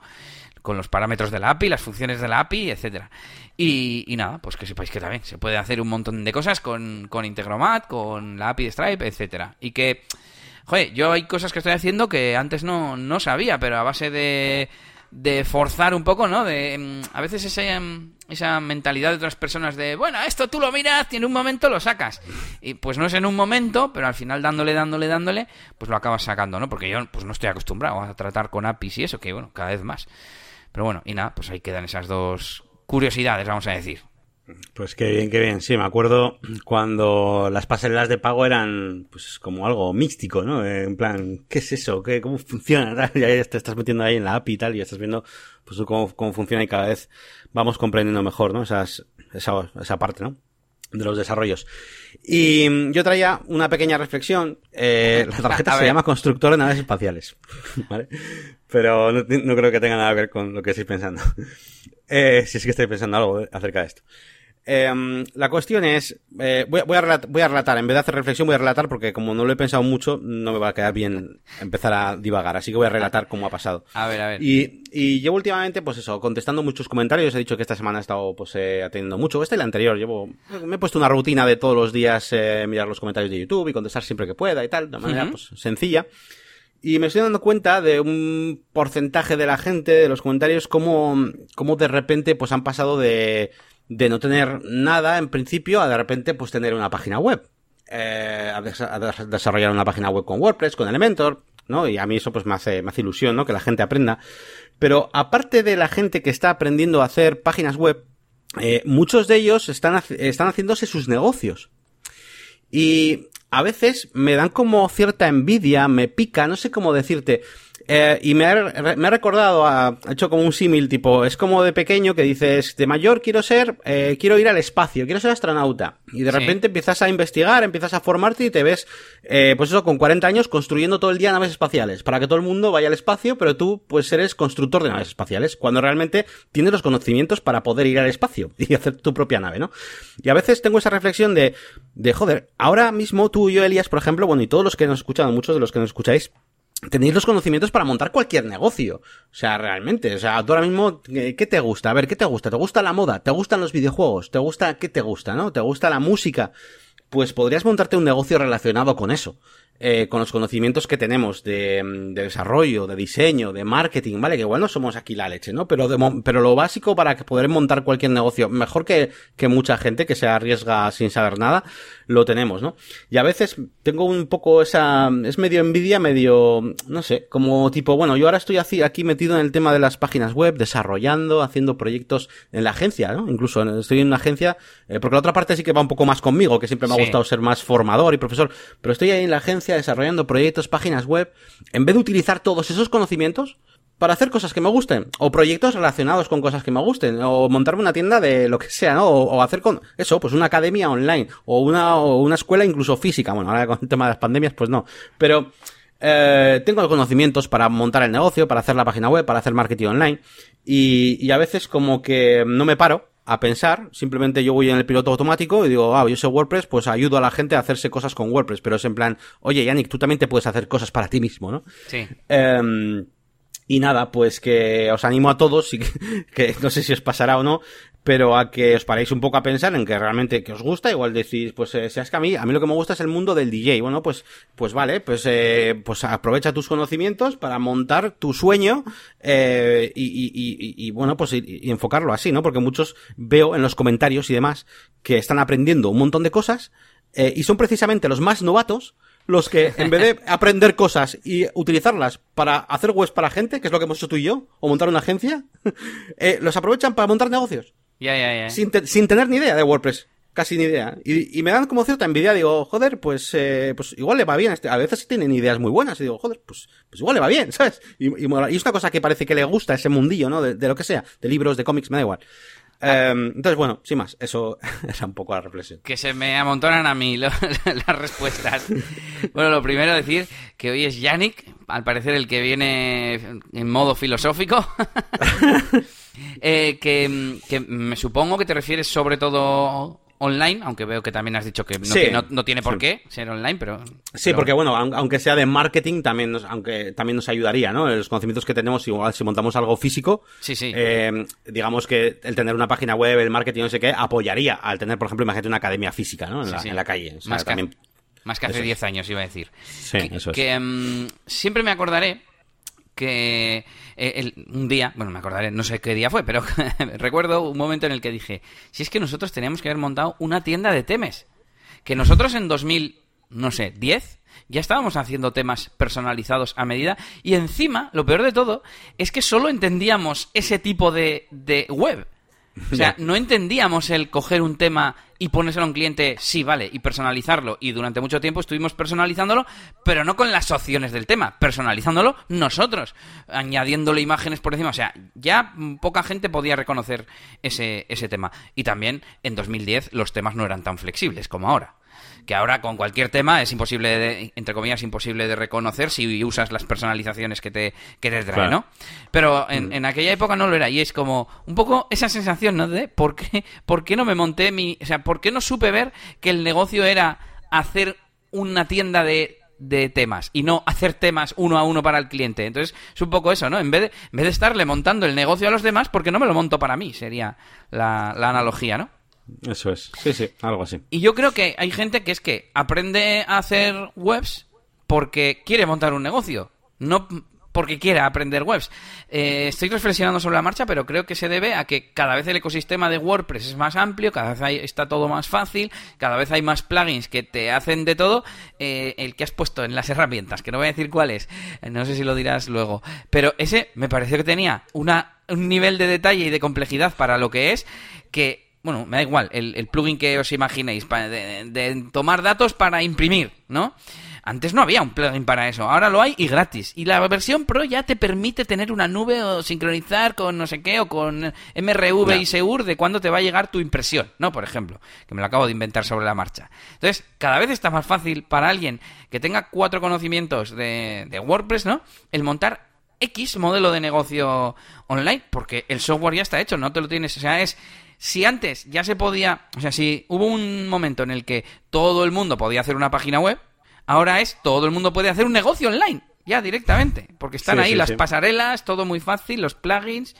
con los parámetros de la API, las funciones de la API, etcétera. Y, nada, pues que sepáis que también se puede hacer un montón de cosas con, con Integromat, con la API de Stripe, etcétera. Y que, joder, yo hay cosas que estoy haciendo que antes no, no sabía, pero a base de de forzar un poco, ¿no? De mm, a veces esa, mm, esa mentalidad de otras personas de, bueno, esto tú lo miras y en un momento lo sacas. Y pues no es en un momento, pero al final dándole, dándole, dándole, pues lo acabas sacando, ¿no? Porque yo pues no estoy acostumbrado a tratar con APIs y eso, que bueno, cada vez más. Pero bueno, y nada, pues ahí quedan esas dos curiosidades, vamos a decir. Pues qué bien, qué bien. Sí, me acuerdo cuando las pasarelas de pago eran pues como algo místico, ¿no? En plan, ¿qué es eso? ¿Qué, ¿Cómo funciona? [LAUGHS] Ya te estás metiendo ahí en la API y tal y estás viendo pues cómo, cómo funciona y cada vez vamos comprendiendo mejor, ¿no? Esas, esa, esa parte, ¿no? De los desarrollos. Y yo traía una pequeña reflexión. Eh, la [LAUGHS] tarjeta se llama constructor de naves espaciales. [LAUGHS] ¿Vale? Pero no, no, creo que tenga nada que ver con lo que estoy pensando. Eh, si es que estoy pensando algo acerca de esto. Em, la cuestión es, eh, voy, a relatar, voy, a relatar, en vez de hacer reflexión voy a relatar porque como no lo he pensado mucho, no me va a quedar bien empezar a divagar, así que voy a relatar cómo ha pasado. A ver, a ver. Y, y yo últimamente, pues eso, contestando muchos comentarios, he dicho que esta semana he estado pues eh, atendiendo mucho, este y la anterior, llevo, me he puesto una rutina de todos los días eh, mirar los comentarios de YouTube y contestar siempre que pueda y tal, de manera pues sencilla. Y me estoy dando cuenta de un porcentaje de la gente, de los comentarios, como, como de repente pues han pasado de, de no tener nada en principio a de repente pues tener una página web. Eh, a, desarrollar una página web con WordPress, con Elementor, ¿no? Y a mí eso pues me hace, me hace ilusión, ¿no? Que la gente aprenda. Pero aparte de la gente que está aprendiendo a hacer páginas web, eh, muchos de ellos están, están haciéndose sus negocios. Y a veces me dan como cierta envidia, me pica, no sé cómo decirte. Eh, y me ha, me ha recordado, ha hecho como un símil, tipo, es como de pequeño que dices, de mayor quiero ser, eh, quiero ir al espacio, quiero ser astronauta. Y de repente empiezas a investigar, empiezas a formarte y te ves, eh, pues eso, con 40 años construyendo todo el día naves espaciales, para que todo el mundo vaya al espacio, pero tú, pues eres constructor de naves espaciales, cuando realmente tienes los conocimientos para poder ir al espacio [LAUGHS] y hacer tu propia nave, ¿no? Y a veces tengo esa reflexión de, de joder, ahora mismo tú y yo, Elías, por ejemplo, bueno, y todos los que nos escuchan, muchos de los que nos escucháis, tenéis los conocimientos para montar cualquier negocio. O sea, realmente, o sea, tú ahora mismo, ¿qué te gusta? A ver, ¿qué te gusta? ¿Te gusta la moda? ¿Te gustan los videojuegos? ¿Te gusta, qué te gusta, no? ¿Te gusta la música? Pues podrías montarte un negocio relacionado con eso. Eh, con los conocimientos que tenemos de, de, desarrollo, de diseño, de marketing, ¿vale? Que igual no somos aquí la leche, ¿no? Pero, de, pero lo básico para poder montar cualquier negocio, mejor que, que mucha gente que se arriesga sin saber nada, lo tenemos, ¿no? Y a veces tengo un poco esa, es medio envidia, medio, no sé, como tipo, bueno, yo ahora estoy aquí metido en el tema de las páginas web, desarrollando, haciendo proyectos en la agencia, ¿no? Incluso estoy en una agencia, eh, porque la otra parte sí que va un poco más conmigo, que siempre me ha gustado ser más formador y profesor, pero estoy ahí en la agencia desarrollando proyectos, páginas web, en vez de utilizar todos esos conocimientos para hacer cosas que me gusten, o proyectos relacionados con cosas que me gusten, o montarme una tienda de lo que sea, ¿no? O, hacer con eso, pues una academia online, o una, o una escuela incluso física. Bueno, ahora con el tema de las pandemias, pues no. Pero eh, tengo los conocimientos para montar el negocio, para hacer la página web, para hacer marketing online, y, y a veces como que no me paro a pensar, simplemente yo voy en el piloto automático y digo, ah, yo sé WordPress, pues ayudo a la gente a hacerse cosas con WordPress, pero es en plan, oye, Yannick, tú también te puedes hacer cosas para ti mismo, ¿no? Sí. Eh, y nada, pues que os animo a todos, y que, [LAUGHS] que, no sé si os pasará o no, pero a que os paréis un poco a pensar en que realmente que os gusta, igual decís, pues eh, seas que a mí, a mí lo que me gusta es el mundo del DJ. Bueno, pues, pues vale, pues, eh, pues aprovecha tus conocimientos para montar tu sueño, eh, y, y, y, y, bueno, pues y, enfocarlo así, ¿no? Porque muchos veo en los comentarios y demás que están aprendiendo un montón de cosas, eh, y son precisamente los más novatos, los que en vez de aprender cosas y utilizarlas para hacer webs para gente, que es lo que hemos hecho tú y yo, o montar una agencia, [LAUGHS] eh, los aprovechan para montar negocios. Ya, ya, ya. Sin, te sin, tener ni idea de WordPress. Casi ni idea. Y, y me dan como cierta envidia. Digo, joder, pues, eh, pues igual le va bien. Este, a veces sí tienen ideas muy buenas. Y digo, joder, pues, pues igual le va bien, [LAUGHS] ¿sabes? Y, y, y, es una cosa que parece que le gusta ese mundillo, ¿no? De, de lo que sea. De libros, de cómics, me da igual. Eh, entonces, bueno, sin más, eso [LAUGHS] era un poco la reflexión. Que se me amontonan a mí lo, [LAUGHS] las respuestas. bueno, lo primero decir que hoy es Yannick, al parecer el que viene en modo filosófico. [LAUGHS] eh, que, que me supongo que te refieres sobre todo online, aunque veo que también has dicho que no, Sí, que no, no tiene por sí. qué ser online, pero... Sí, pero- porque bueno, aun- aunque sea de marketing, también nos, aunque también nos ayudaría, ¿no? Los conocimientos que tenemos, igual si montamos algo físico, Sí, sí. eh, digamos que el tener una página web, el marketing, no sé qué, apoyaría al tener, por ejemplo, imagínate una academia física, ¿no? En, Sí, la, sí. en la calle. O sea, Más que- también, Más que hace eso es. 10 años, iba a decir. Sí, que, eso es. que, mm, siempre me acordaré que eh, un día, bueno, me acordaré, no sé qué día fue, pero [LAUGHS] recuerdo un momento en el que dije, si es que nosotros teníamos que haber montado una tienda de temes. Que nosotros en 2000, no sé, 10, ya estábamos haciendo temas personalizados a medida y encima, lo peor de todo, es que solo entendíamos ese tipo de, de web. O sea, no entendíamos el coger un tema y ponérselo a un cliente, sí, vale, y personalizarlo. Y durante mucho tiempo estuvimos personalizándolo, pero no con las opciones del tema, personalizándolo nosotros, añadiéndole imágenes por encima. O sea, ya poca gente podía reconocer ese, ese tema. Y también en 2010 los temas no eran tan flexibles como ahora. Que ahora con cualquier tema es imposible, de, entre comillas, imposible de reconocer si usas las personalizaciones que te, que te trae, Claro. ¿no? Pero en, en aquella época no lo era. Y es como un poco esa sensación, ¿no? De ¿por qué, por qué no me monté mi. O sea, ¿por qué no supe ver que el negocio era hacer una tienda de, de temas y no hacer temas uno a uno para el cliente? Entonces es un poco eso, ¿no? En vez de, en vez de estarle montando el negocio a los demás, ¿por qué no me lo monto para mí? Sería la, la analogía, ¿no? Eso es. Sí, sí, algo así. Y yo creo que hay gente que es que aprende a hacer webs porque quiere montar un negocio. no porque quiera aprender webs. Eh, estoy reflexionando sobre la marcha, pero creo que se debe a que cada vez el ecosistema de WordPress es más amplio, cada vez está todo más fácil, cada vez hay más plugins que te hacen de todo. Eh, el que has puesto en las herramientas, que no voy a decir cuál es, eh, no sé si lo dirás luego, pero ese me pareció que tenía una, un nivel de detalle y de complejidad para lo que es que bueno, me da igual, el, plugin que os imaginéis, de, tomar datos para imprimir, ¿no? Antes no había un plugin para eso, ahora lo hay y gratis. Y la versión Pro ya te permite tener una nube o sincronizar con no sé qué o con MRV y Seur de cuándo te va a llegar tu impresión, ¿no? Por ejemplo, que me lo acabo de inventar sobre la marcha. Entonces, cada vez está más fácil para alguien que tenga cuatro conocimientos de, de WordPress, ¿no? El montar X modelo de negocio online, porque el software ya está hecho, no te lo tienes, o sea, es si antes ya se podía, o sea, si hubo un momento en el que todo el mundo podía hacer una página web, Ahora es todo el mundo puede hacer un negocio online, ya directamente, porque están ahí las pasarelas, todo muy fácil, los plugins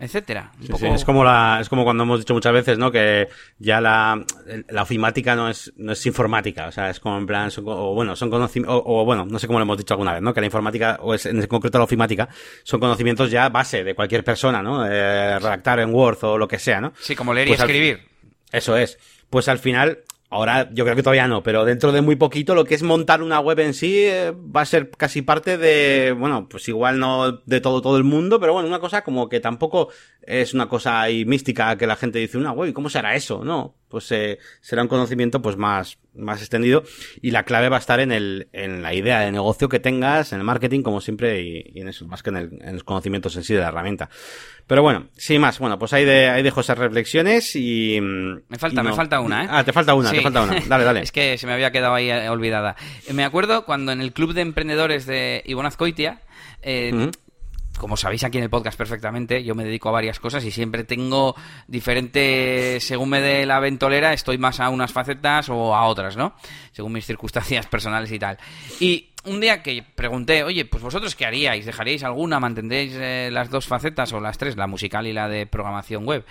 etcétera. es como la, es como cuando hemos dicho muchas veces, ¿no? Que ya la, la ofimática no es, no es informática, o sea, es como en plan, o bueno, son conocimientos, o, bueno, no sé cómo lo hemos dicho alguna vez, ¿no? Que la informática, o es en concreto la ofimática, son conocimientos ya base de cualquier persona, ¿no? redactar en Word o lo que sea, ¿no? Sí, como leer y pues escribir. eso es. Pues al final, Ahora yo creo que todavía no, pero dentro de muy poquito lo que es montar una web en sí eh, va a ser casi parte de, bueno, pues igual no de todo todo el mundo, pero bueno, una cosa como que tampoco es una cosa ahí mística que la gente dice, una web, ¿y cómo será eso? No, pues eh, será un conocimiento pues más, más extendido y la clave va a estar en, el, en la idea de negocio que tengas, en el marketing como siempre y, en eso, más que en, el, en, los conocimientos en sí de la herramienta. Pero bueno, sin más, bueno, pues ahí, de, ahí dejo esas reflexiones y... Me falta, me falta una, ¿eh? Ah, te falta una, te falta una. Dale, dale. [LAUGHS] es que se me había quedado ahí eh, olvidada. Me acuerdo cuando en el club de emprendedores de Ivonne Azcoitia eh, como sabéis aquí en el podcast perfectamente, yo me dedico a varias cosas y siempre tengo diferentes, según me dé la ventolera, estoy más a unas facetas o a otras, ¿no? Según mis circunstancias [LAUGHS] personales y tal. Y un día que pregunté, oye, pues vosotros qué haríais, dejaríais alguna, mantendréis eh, las dos facetas o las tres, la musical y la de programación web.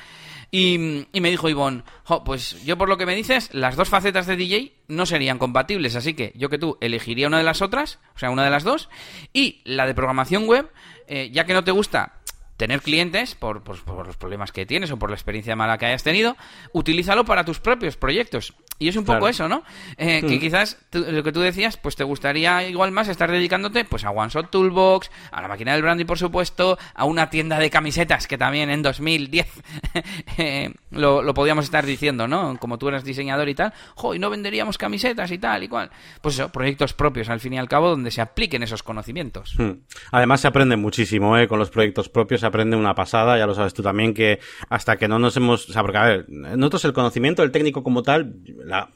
Y, me dijo Ivonne, pues yo por lo que me dices, las dos facetas de DJ no serían compatibles, así que yo que tú elegiría una de las otras, o sea, una de las dos, y la de programación web, eh, ya que no te gusta tener clientes por, por, los problemas que tienes o por la experiencia mala que hayas tenido, utilízalo para tus propios proyectos. Y es un poco eso, ¿no? Eh, que mm. quizás lo que tú decías, pues te gustaría igual más estar dedicándote pues a One Shot Toolbox, a la máquina del brandy, por supuesto, a una tienda de camisetas que también en 2010 [LAUGHS] eh, lo, lo, podíamos estar diciendo, ¿no? Como tú eras diseñador y tal, jo, y no venderíamos camisetas y tal y cual. Pues eso, proyectos propios al fin y al cabo donde se apliquen esos conocimientos. Hmm. Además se aprende muchísimo, ¿eh? Con los proyectos propios se aprende una pasada, ya lo sabes tú también, que hasta que no nos hemos... O sea, porque a ver, nosotros el conocimiento, el técnico como tal,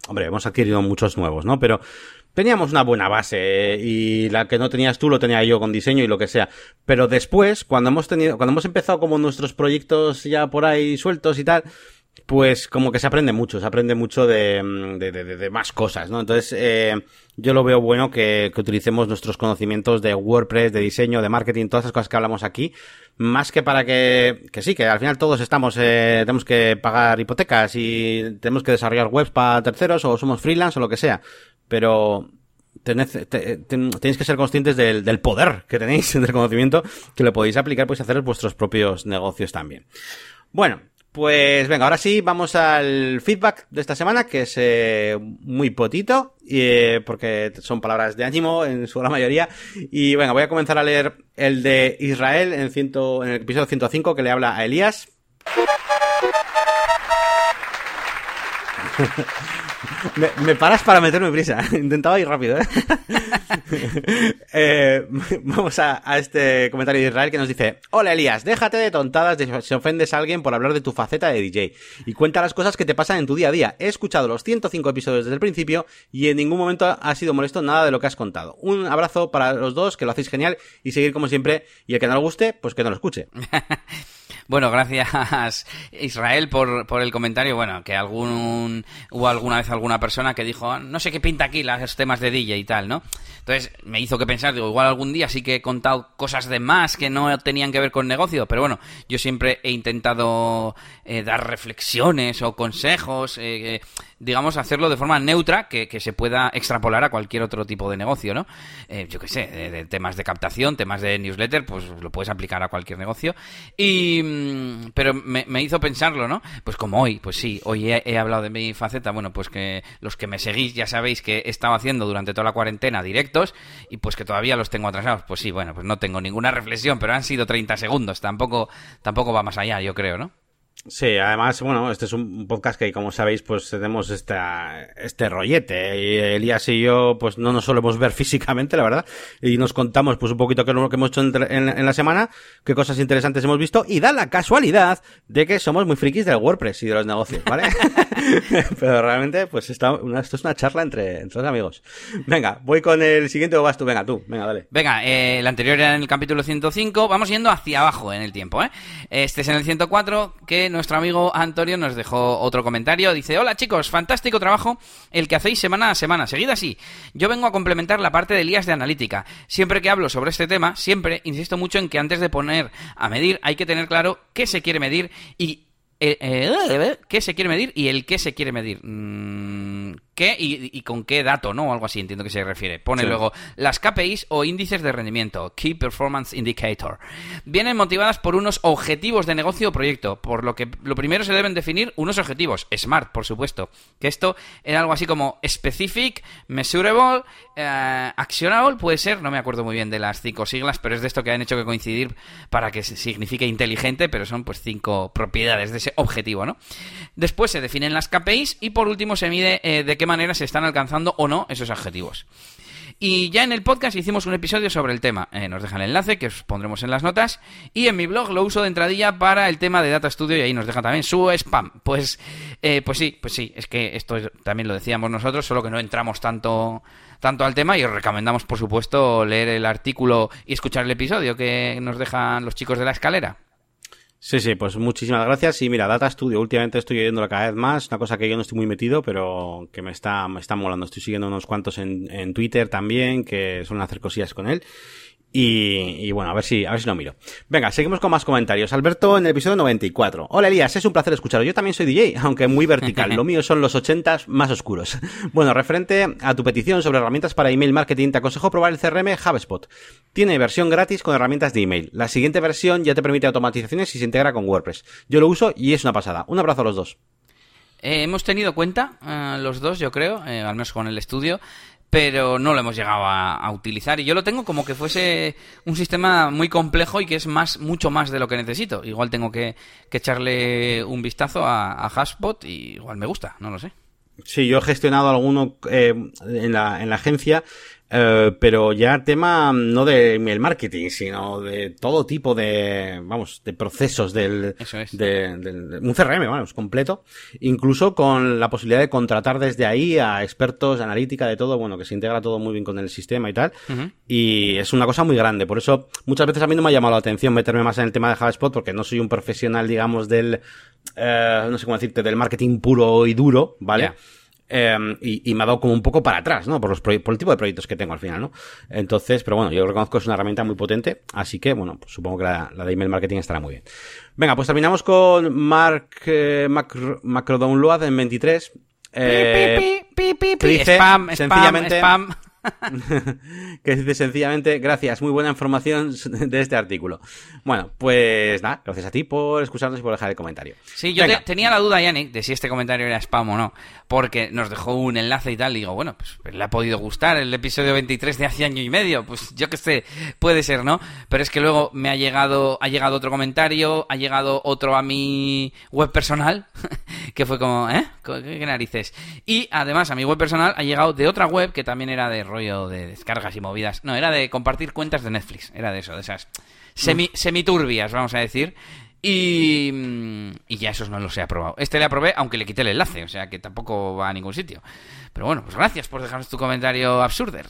hombre, hemos adquirido muchos nuevos, ¿no? Pero teníamos una buena base y la que no tenías tú lo tenía yo con diseño y lo que sea. Pero después, cuando hemos tenido, cuando hemos empezado como nuestros proyectos ya por ahí sueltos y tal, pues como que se aprende mucho, se aprende mucho de, de, de, más cosas, ¿no? Entonces, eh, yo lo veo bueno que, que, utilicemos nuestros conocimientos de WordPress, de diseño, de marketing, todas esas cosas que hablamos aquí, más que para que, que sí, que al final todos estamos, eh, tenemos que pagar hipotecas y tenemos que desarrollar webs para terceros o somos freelance o lo que sea, pero tenéis, tenéis que ser conscientes del, del, poder que tenéis [LAUGHS] del conocimiento que lo podéis aplicar, pues hacer vuestros propios negocios también. Bueno, pues venga, ahora sí, vamos al feedback de esta semana, que es eh, muy potito, y, porque son palabras de ánimo en su gran mayoría. Y venga, voy a comenzar a leer el de Israel en, ciento, en el episodio 105 que le habla a Elías. [LAUGHS] me, paras para meterme prisa. [LAUGHS] Intentaba ir rápido, ¿eh? [LAUGHS] eh vamos a, este comentario de Israel que nos dice: Hola Elías, déjate de tontadas de si ofendes a alguien por hablar de tu faceta de DJ y cuenta las cosas que te pasan en tu día a día. He escuchado los 105 episodios desde el principio y en ningún momento ha sido molesto nada de lo que has contado. Un abrazo para los dos, que lo hacéis genial y seguir como siempre. Y el que no le guste, pues que no lo escuche. [LAUGHS] Bueno, gracias Israel por, por el comentario. Bueno, que algún hubo alguna vez alguna persona que dijo, no sé qué pinta aquí los temas de DJ y tal, ¿no? Entonces me hizo que pensar, digo, igual algún día sí que he contado cosas de más que no tenían que ver con negocio, pero bueno, yo siempre he intentado eh, dar reflexiones o consejos. Eh, digamos, hacerlo de forma neutra que, se pueda extrapolar a cualquier otro tipo de negocio, ¿no? Eh, yo qué sé, de, temas de captación, temas de newsletter, pues lo puedes aplicar a cualquier negocio. Y, mm, pero me, hizo pensarlo, ¿no? Pues como hoy, pues sí, hoy he, hablado de mi faceta, bueno, pues que los que me seguís ya sabéis que he estado haciendo durante toda la cuarentena directos y pues que todavía los tengo atrasados. Pues sí, bueno, pues no tengo ninguna reflexión, pero han sido 30 segundos, tampoco, tampoco va más allá, yo creo, ¿no? Sí, además, bueno, este es un podcast que, como sabéis, pues tenemos esta, este rollete. Y Elías y yo, pues no nos solemos ver [LAUGHS] físicamente, la verdad. Y nos contamos, pues un poquito qué lo que hemos hecho en, la semana, qué cosas interesantes hemos visto. Y da la casualidad de que somos muy frikis del WordPress y de los negocios, ¿vale? [LAUGHS] [LAUGHS] Pero realmente, pues esto es una charla entre, entre los amigos. Venga, voy con el siguiente o vas tú. Venga, tú. Venga, dale. Venga, eh, el anterior era en el capítulo 105. Vamos yendo hacia abajo en el tiempo, ¿eh? Este es en el 104 que nuestro amigo Antonio nos dejó otro comentario. Dice, hola chicos, fantástico trabajo el que hacéis semana a semana. Seguida así. Yo vengo a complementar la parte de Elías de analítica. Siempre que hablo sobre este tema, siempre insisto mucho en que antes de poner a medir hay que tener claro qué se quiere medir y eh, eh, qué se quiere medir y el qué se quiere medir. Mm, ¿Qué y, con qué dato, no? O algo así, entiendo que se refiere. Pone luego las KPIs o índices de rendimiento, Key Performance Indicator. Vienen motivadas por unos objetivos de negocio o proyecto, por lo que lo primero se deben definir unos objetivos, SMART, por supuesto. Que esto era algo así como Specific, Measurable, eh, Actionable, puede ser, no me acuerdo muy bien de las cinco siglas, pero es de esto que han hecho que coincidir para que signifique inteligente, pero son pues cinco propiedades de ese objetivo, ¿no? Después se definen las KPIs y por último se mide eh, de qué manera se están alcanzando o no esos objetivos. Y ya en el podcast hicimos un episodio sobre el tema. Eh, nos dejan el enlace que os pondremos en las notas. Y en mi blog lo uso de entradilla para el tema de Data Studio y ahí nos deja también su spam. Pues, eh, pues sí, pues sí, es que esto también lo decíamos nosotros, solo que no entramos tanto, tanto al tema y os recomendamos, por supuesto, leer el artículo y escuchar el episodio que nos dejan los chicos de la escalera. Sí, sí, pues muchísimas gracias. Y mira, Data Studio, últimamente estoy oyéndolo cada vez más, una cosa que yo no estoy muy metido, pero que me está, me está molando. Estoy siguiendo unos cuantos en, en Twitter también, que suelen hacer cosillas con él. Y, bueno, a ver si, a ver si lo miro. Venga, seguimos con más comentarios. Alberto en el episodio 94. Hola Elías, es un placer escucharos. Yo también soy DJ, aunque muy vertical. [LAUGHS] Lo mío son los 80 más oscuros. Bueno, referente a tu petición sobre herramientas para email marketing, te aconsejo probar el CRM HubSpot. Tiene versión gratis con herramientas de email. La siguiente versión ya te permite automatizaciones y se integra con WordPress. Yo lo uso y es una pasada. Un abrazo a los dos. Eh, hemos tenido cuenta, eh, los dos, yo creo, eh, al menos con el estudio, pero no lo hemos llegado a, utilizar. Y yo lo tengo como que fuese un sistema muy complejo y que es más, mucho más de lo que necesito. Igual tengo que, echarle un vistazo a, a Hashbot y igual me gusta, no lo sé. Sí, yo he gestionado alguno eh, en, la, en la agencia eh, pero ya tema no de email marketing, sino de todo tipo de, vamos, de procesos del, de, un CRM, vamos, completo, incluso con la posibilidad de contratar desde ahí a expertos de analítica de todo, bueno, que se integra todo muy bien con el sistema y tal, y es una cosa muy grande, por eso muchas veces a mí no me ha llamado la atención meterme más en el tema de HubSpot porque no soy un profesional, digamos, del, eh, no sé cómo decirte, del marketing puro y duro, ¿vale? Em, y, me ha dado como un poco para atrás, ¿no? Por, los por el tipo de proyectos que tengo al final, ¿no? Entonces, pero bueno, yo reconozco que es una herramienta muy potente, así que, bueno, pues supongo que la, de email marketing estará muy bien. Venga, pues terminamos con Mark eh, Macro, Macrodownload en 23. Eh, spam, sencillamente, spam. [LAUGHS] que dice sencillamente, gracias, muy buena información de este artículo. Bueno, pues nada, gracias a ti por escucharnos y por dejar el comentario. Sí, yo tenía la duda, Yannick, de si este comentario era spam o no, porque nos dejó un enlace y tal, y digo, bueno, pues le ha podido gustar el episodio 23 de hace año y medio, pues yo que sé, puede ser, ¿no? Pero es que luego me ha llegado, ha llegado otro comentario, ha llegado otro a mi web personal, [LAUGHS] que fue como, ¿eh? ¿Qué narices? Y además a mi web personal ha llegado de otra web que también era de rollo de descargas y movidas. No, era de compartir cuentas de Netflix. Era de eso, de esas semi, semiturbias, vamos a decir. Y, mm, y ya esos no los he aprobado. Este le aprobé, aunque le quité el enlace, o sea que tampoco va a ningún sitio. Pero bueno, pues gracias por dejarnos tu comentario absurder.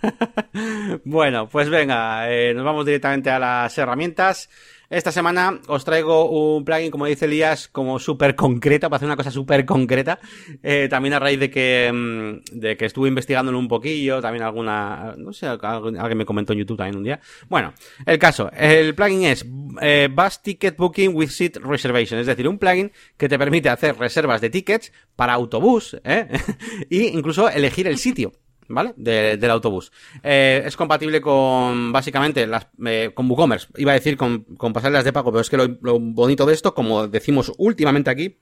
[LAUGHS] bueno, pues venga, eh, nos vamos directamente a las herramientas. Esta semana os traigo un plugin, como dice Elías, como súper concreta, para hacer una cosa súper concreta. Eh, también a raíz de que, mm, de que estuve investigándolo un poquillo, también alguna, no sé, alguien me comentó en YouTube también un día. Bueno, el caso, el plugin es eh, Bus Ticket Booking with Seat Reservation, es decir, un plugin que te permite hacer reservas de tickets para autobús, ¿eh? [LAUGHS] y incluso elegir el sitio. ¿Vale? del autobús. Eh, es compatible con, básicamente, las, eh, con WooCommerce. Iba a decir con, con pasarelas de pago, pero es que lo, bonito de esto, como decimos últimamente aquí,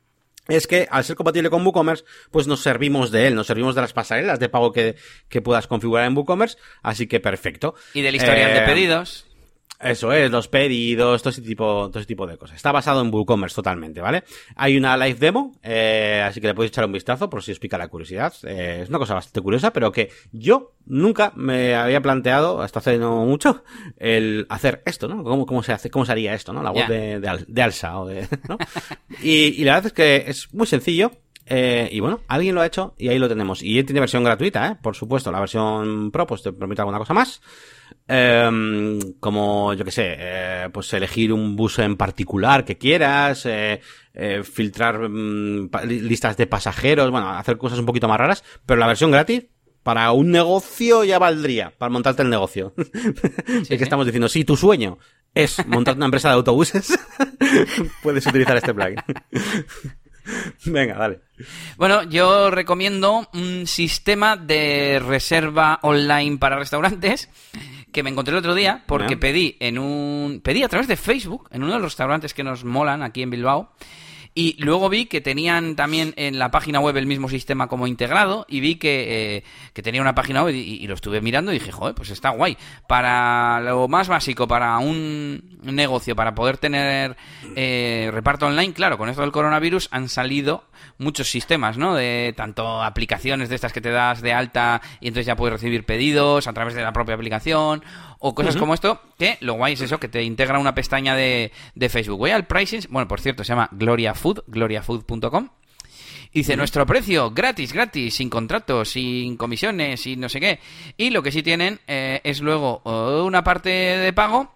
es que al ser compatible con WooCommerce, pues nos servimos de él, nos servimos de las pasarelas de pago que, que puedas configurar en WooCommerce, así que perfecto. Y del historial de eh, pedidos. Eso es, los pedidos, todo ese tipo, todo ese tipo de cosas. Está basado en WooCommerce totalmente, ¿vale? Hay una live demo, eh, así que le podéis echar un vistazo por si os pica la curiosidad. Eh, es una cosa bastante curiosa, pero que yo nunca me había planteado, hasta hace no mucho, el hacer esto, ¿no? ¿Cómo, cómo se hace, cómo se haría esto, ¿no? La voz de, de, Alsa o de, ¿no? [LAUGHS] y, y la verdad es que es muy sencillo. Eh, y bueno, alguien lo ha hecho y ahí lo tenemos. Y él tiene versión gratuita, ¿eh? Por supuesto, la versión Pro pues te permite alguna cosa más. Eh, como, yo que sé, eh, pues elegir un bus en particular que quieras, eh, eh filtrar mm, listas de pasajeros, bueno, hacer cosas un poquito más raras, pero la versión gratis, para un negocio ya valdría, para montarte el negocio. [LAUGHS] Sí, que estamos diciendo, si tu sueño es montar una empresa de autobuses, [LAUGHS] puedes utilizar este plugin. [LAUGHS] Venga, dale. Bueno, yo recomiendo un sistema de reserva online para restaurantes que me encontré el otro día porque pedí en un pedí a través de Facebook en uno de los restaurantes que nos molan aquí en Bilbao y luego vi que tenían también en la página web el mismo sistema como integrado y vi que, eh, tenía una página web y, lo estuve mirando y dije, joder, pues está guay. Para lo más básico, para un negocio, para poder tener eh, reparto online, claro, con esto del coronavirus han salido muchos sistemas, ¿no? De tanto aplicaciones de estas que te das de alta y entonces ya puedes recibir pedidos a través de la propia aplicación o cosas como esto, que lo guay es eso, que te integra una pestaña de, de Facebook. Voy al pricing, bueno, por cierto, se llama Gloria Food, gloriafood.com. Dice, nuestro precio, gratis, gratis, sin contratos, sin comisiones, y no sé qué. Y lo que sí tienen eh, es luego una parte de pago,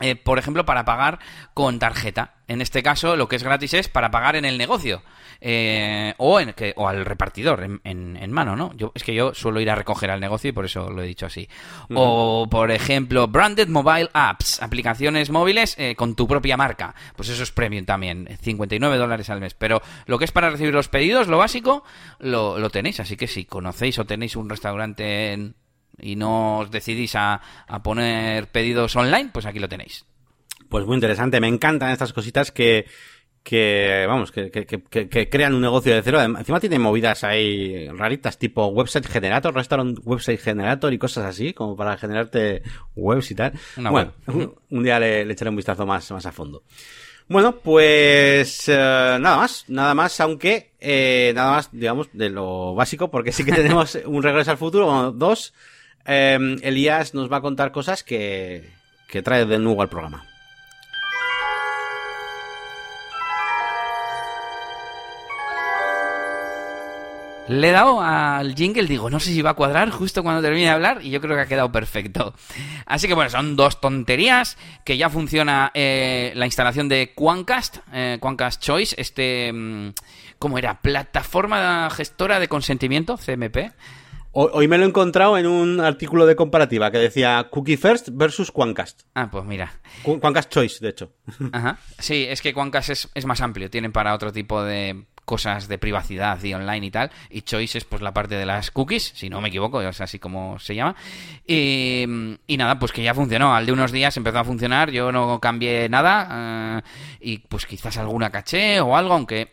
eh, por ejemplo, para pagar con tarjeta. En este caso, lo que es gratis es para pagar en el negocio. Eh, o, en, que, o al repartidor en, en, mano, ¿no? Yo, es que yo suelo ir a recoger al negocio y por eso lo he dicho así. O, por ejemplo, Branded Mobile Apps, aplicaciones móviles eh, con tu propia marca. Pues eso es premium también, 59 dólares al mes. Pero lo que es para recibir los pedidos, lo básico, lo, lo tenéis. Así que si conocéis o tenéis un restaurante y no os decidís a, a poner pedidos online, pues aquí lo tenéis. Pues muy interesante, me encantan estas cositas que que, vamos, que, que, que, crean un negocio de cero. Encima tiene movidas ahí raritas, tipo website generator, restaurant website generator y cosas así, como para generarte webs y tal. bueno, un, día le, echaré un vistazo más, más a fondo. Bueno, pues eh, nada más, nada más, aunque eh, nada más, digamos, de lo básico, porque sí que tenemos [LAUGHS] un regreso al futuro, bueno, dos. Eh, Elías nos va a contar cosas que, que trae de nuevo al programa. Le he dado al jingle, digo, no sé si va a cuadrar justo cuando termine de hablar y yo creo que ha quedado perfecto. Así que bueno, son dos tonterías, que ya funciona eh, la instalación de Quancast, eh, Quancast Choice, este, mm, ¿cómo era? Plataforma gestora de consentimiento, CMP. Hoy me lo he encontrado en un artículo de comparativa que decía Cookie First versus Quancast. Ah, pues mira. Quancast Choice, de hecho. [LAUGHS] Ajá. Sí, es que Quancast es, es más amplio. Tienen para otro tipo de cosas de privacidad y online y tal. Y Choice es pues la parte de las cookies, si no me equivoco, es así como se llama. Y, nada, pues que ya funcionó. Al de unos días empezó a funcionar, yo no cambié nada. Eh, y pues quizás alguna caché o algo, aunque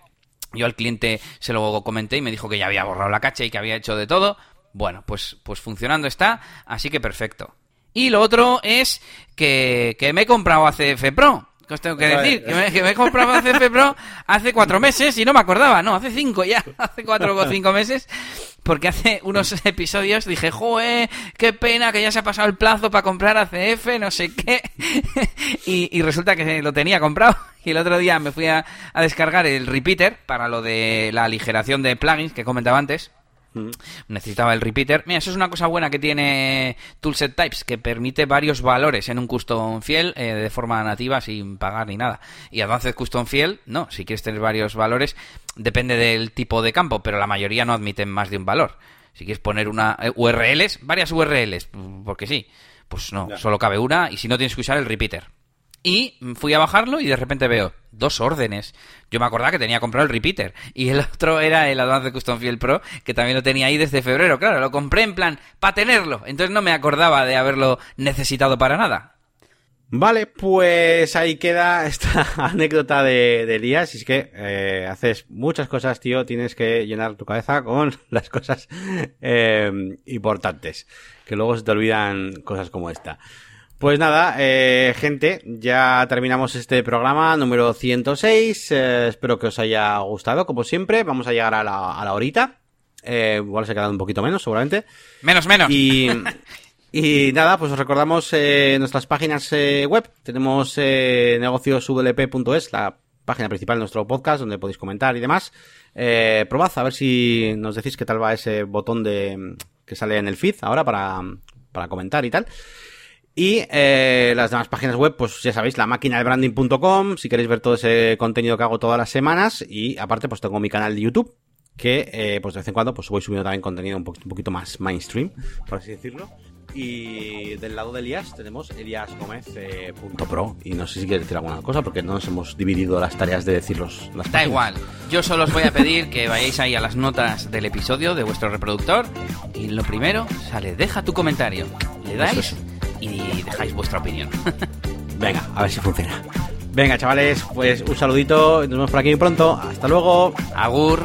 yo al cliente se lo comenté y me dijo que ya había borrado la caché y que había hecho de todo. Bueno, pues, pues funcionando está, así que perfecto. Y lo otro es que, que me he comprado ACF Pro. ¿Qué os tengo que decir? Que me, que me he comprado CF Pro hace cuatro meses y no me acordaba. No, hace cinco ya. [LAUGHS] Hace cuatro o cinco meses. Porque hace unos [LAUGHS] episodios dije, joe, qué pena que ya se ha pasado el plazo para comprar ACF, no sé qué. [LAUGHS] y, resulta que lo tenía comprado. Y el otro día me fui a, descargar el repeater para lo de la aligeración de plugins que comentaba antes. Necesitaba el repeater. Mira, eso es una cosa buena que tiene Toolset Types, que permite varios valores en un custom fiel eh, de forma nativa sin pagar ni nada. Y Advanced Custom Field, no, si quieres tener varios valores, depende del tipo de campo, pero la mayoría no admiten más de un valor. Si quieres poner una eh, URLs, varias URLs, porque sí, pues no, solo cabe una y si no tienes que usar el repeater. Y fui a bajarlo y de repente veo dos órdenes. Yo me acordaba que tenía comprado el repeater. Y el otro era el Advanced Custom Field Pro, que también lo tenía ahí desde febrero. Claro, lo compré en plan para tenerlo. Entonces no me acordaba de haberlo necesitado para nada. Vale, pues ahí queda esta [LAUGHS] anécdota de, de Elías. Y es que eh, haces muchas cosas, tío. Tienes que llenar tu cabeza con [LAUGHS] las cosas eh, importantes. Que luego se te olvidan cosas como esta. Pues nada, eh, gente, ya terminamos este programa número 106. Eh, espero que os haya gustado, como siempre. Vamos a llegar a la, a la horita. Eh, igual se ha quedado un poquito menos, seguramente. Menos, menos. Y, y nada, pues os recordamos eh, nuestras páginas web. Tenemos negocioswp.es, la página principal de nuestro podcast, donde podéis comentar y demás. Eh, probad a ver si nos decís qué tal va ese botón de que sale en el feed ahora para, para comentar y tal. Y eh, las demás páginas web, pues ya sabéis, la máquina de branding.com, si queréis ver todo ese contenido que hago todas las semanas. Y aparte, pues tengo mi canal de YouTube, que eh, pues de vez en cuando pues voy subiendo también contenido un, po un poquito más mainstream, por así decirlo. Y del lado de Elías tenemos eliasgomez.pro. y no sé si quieres decir alguna cosa, porque no nos hemos dividido las tareas de decirlos. Las Da igual. Yo solo os voy a pedir que vayáis ahí a las notas del episodio de vuestro reproductor. Y lo primero sale, deja tu comentario. Le dais y dejáis vuestra opinión. [LAUGHS] Venga, a ver si funciona. Venga, chavales, pues un saludito. Nos vemos por aquí muy pronto. Hasta luego. Agur.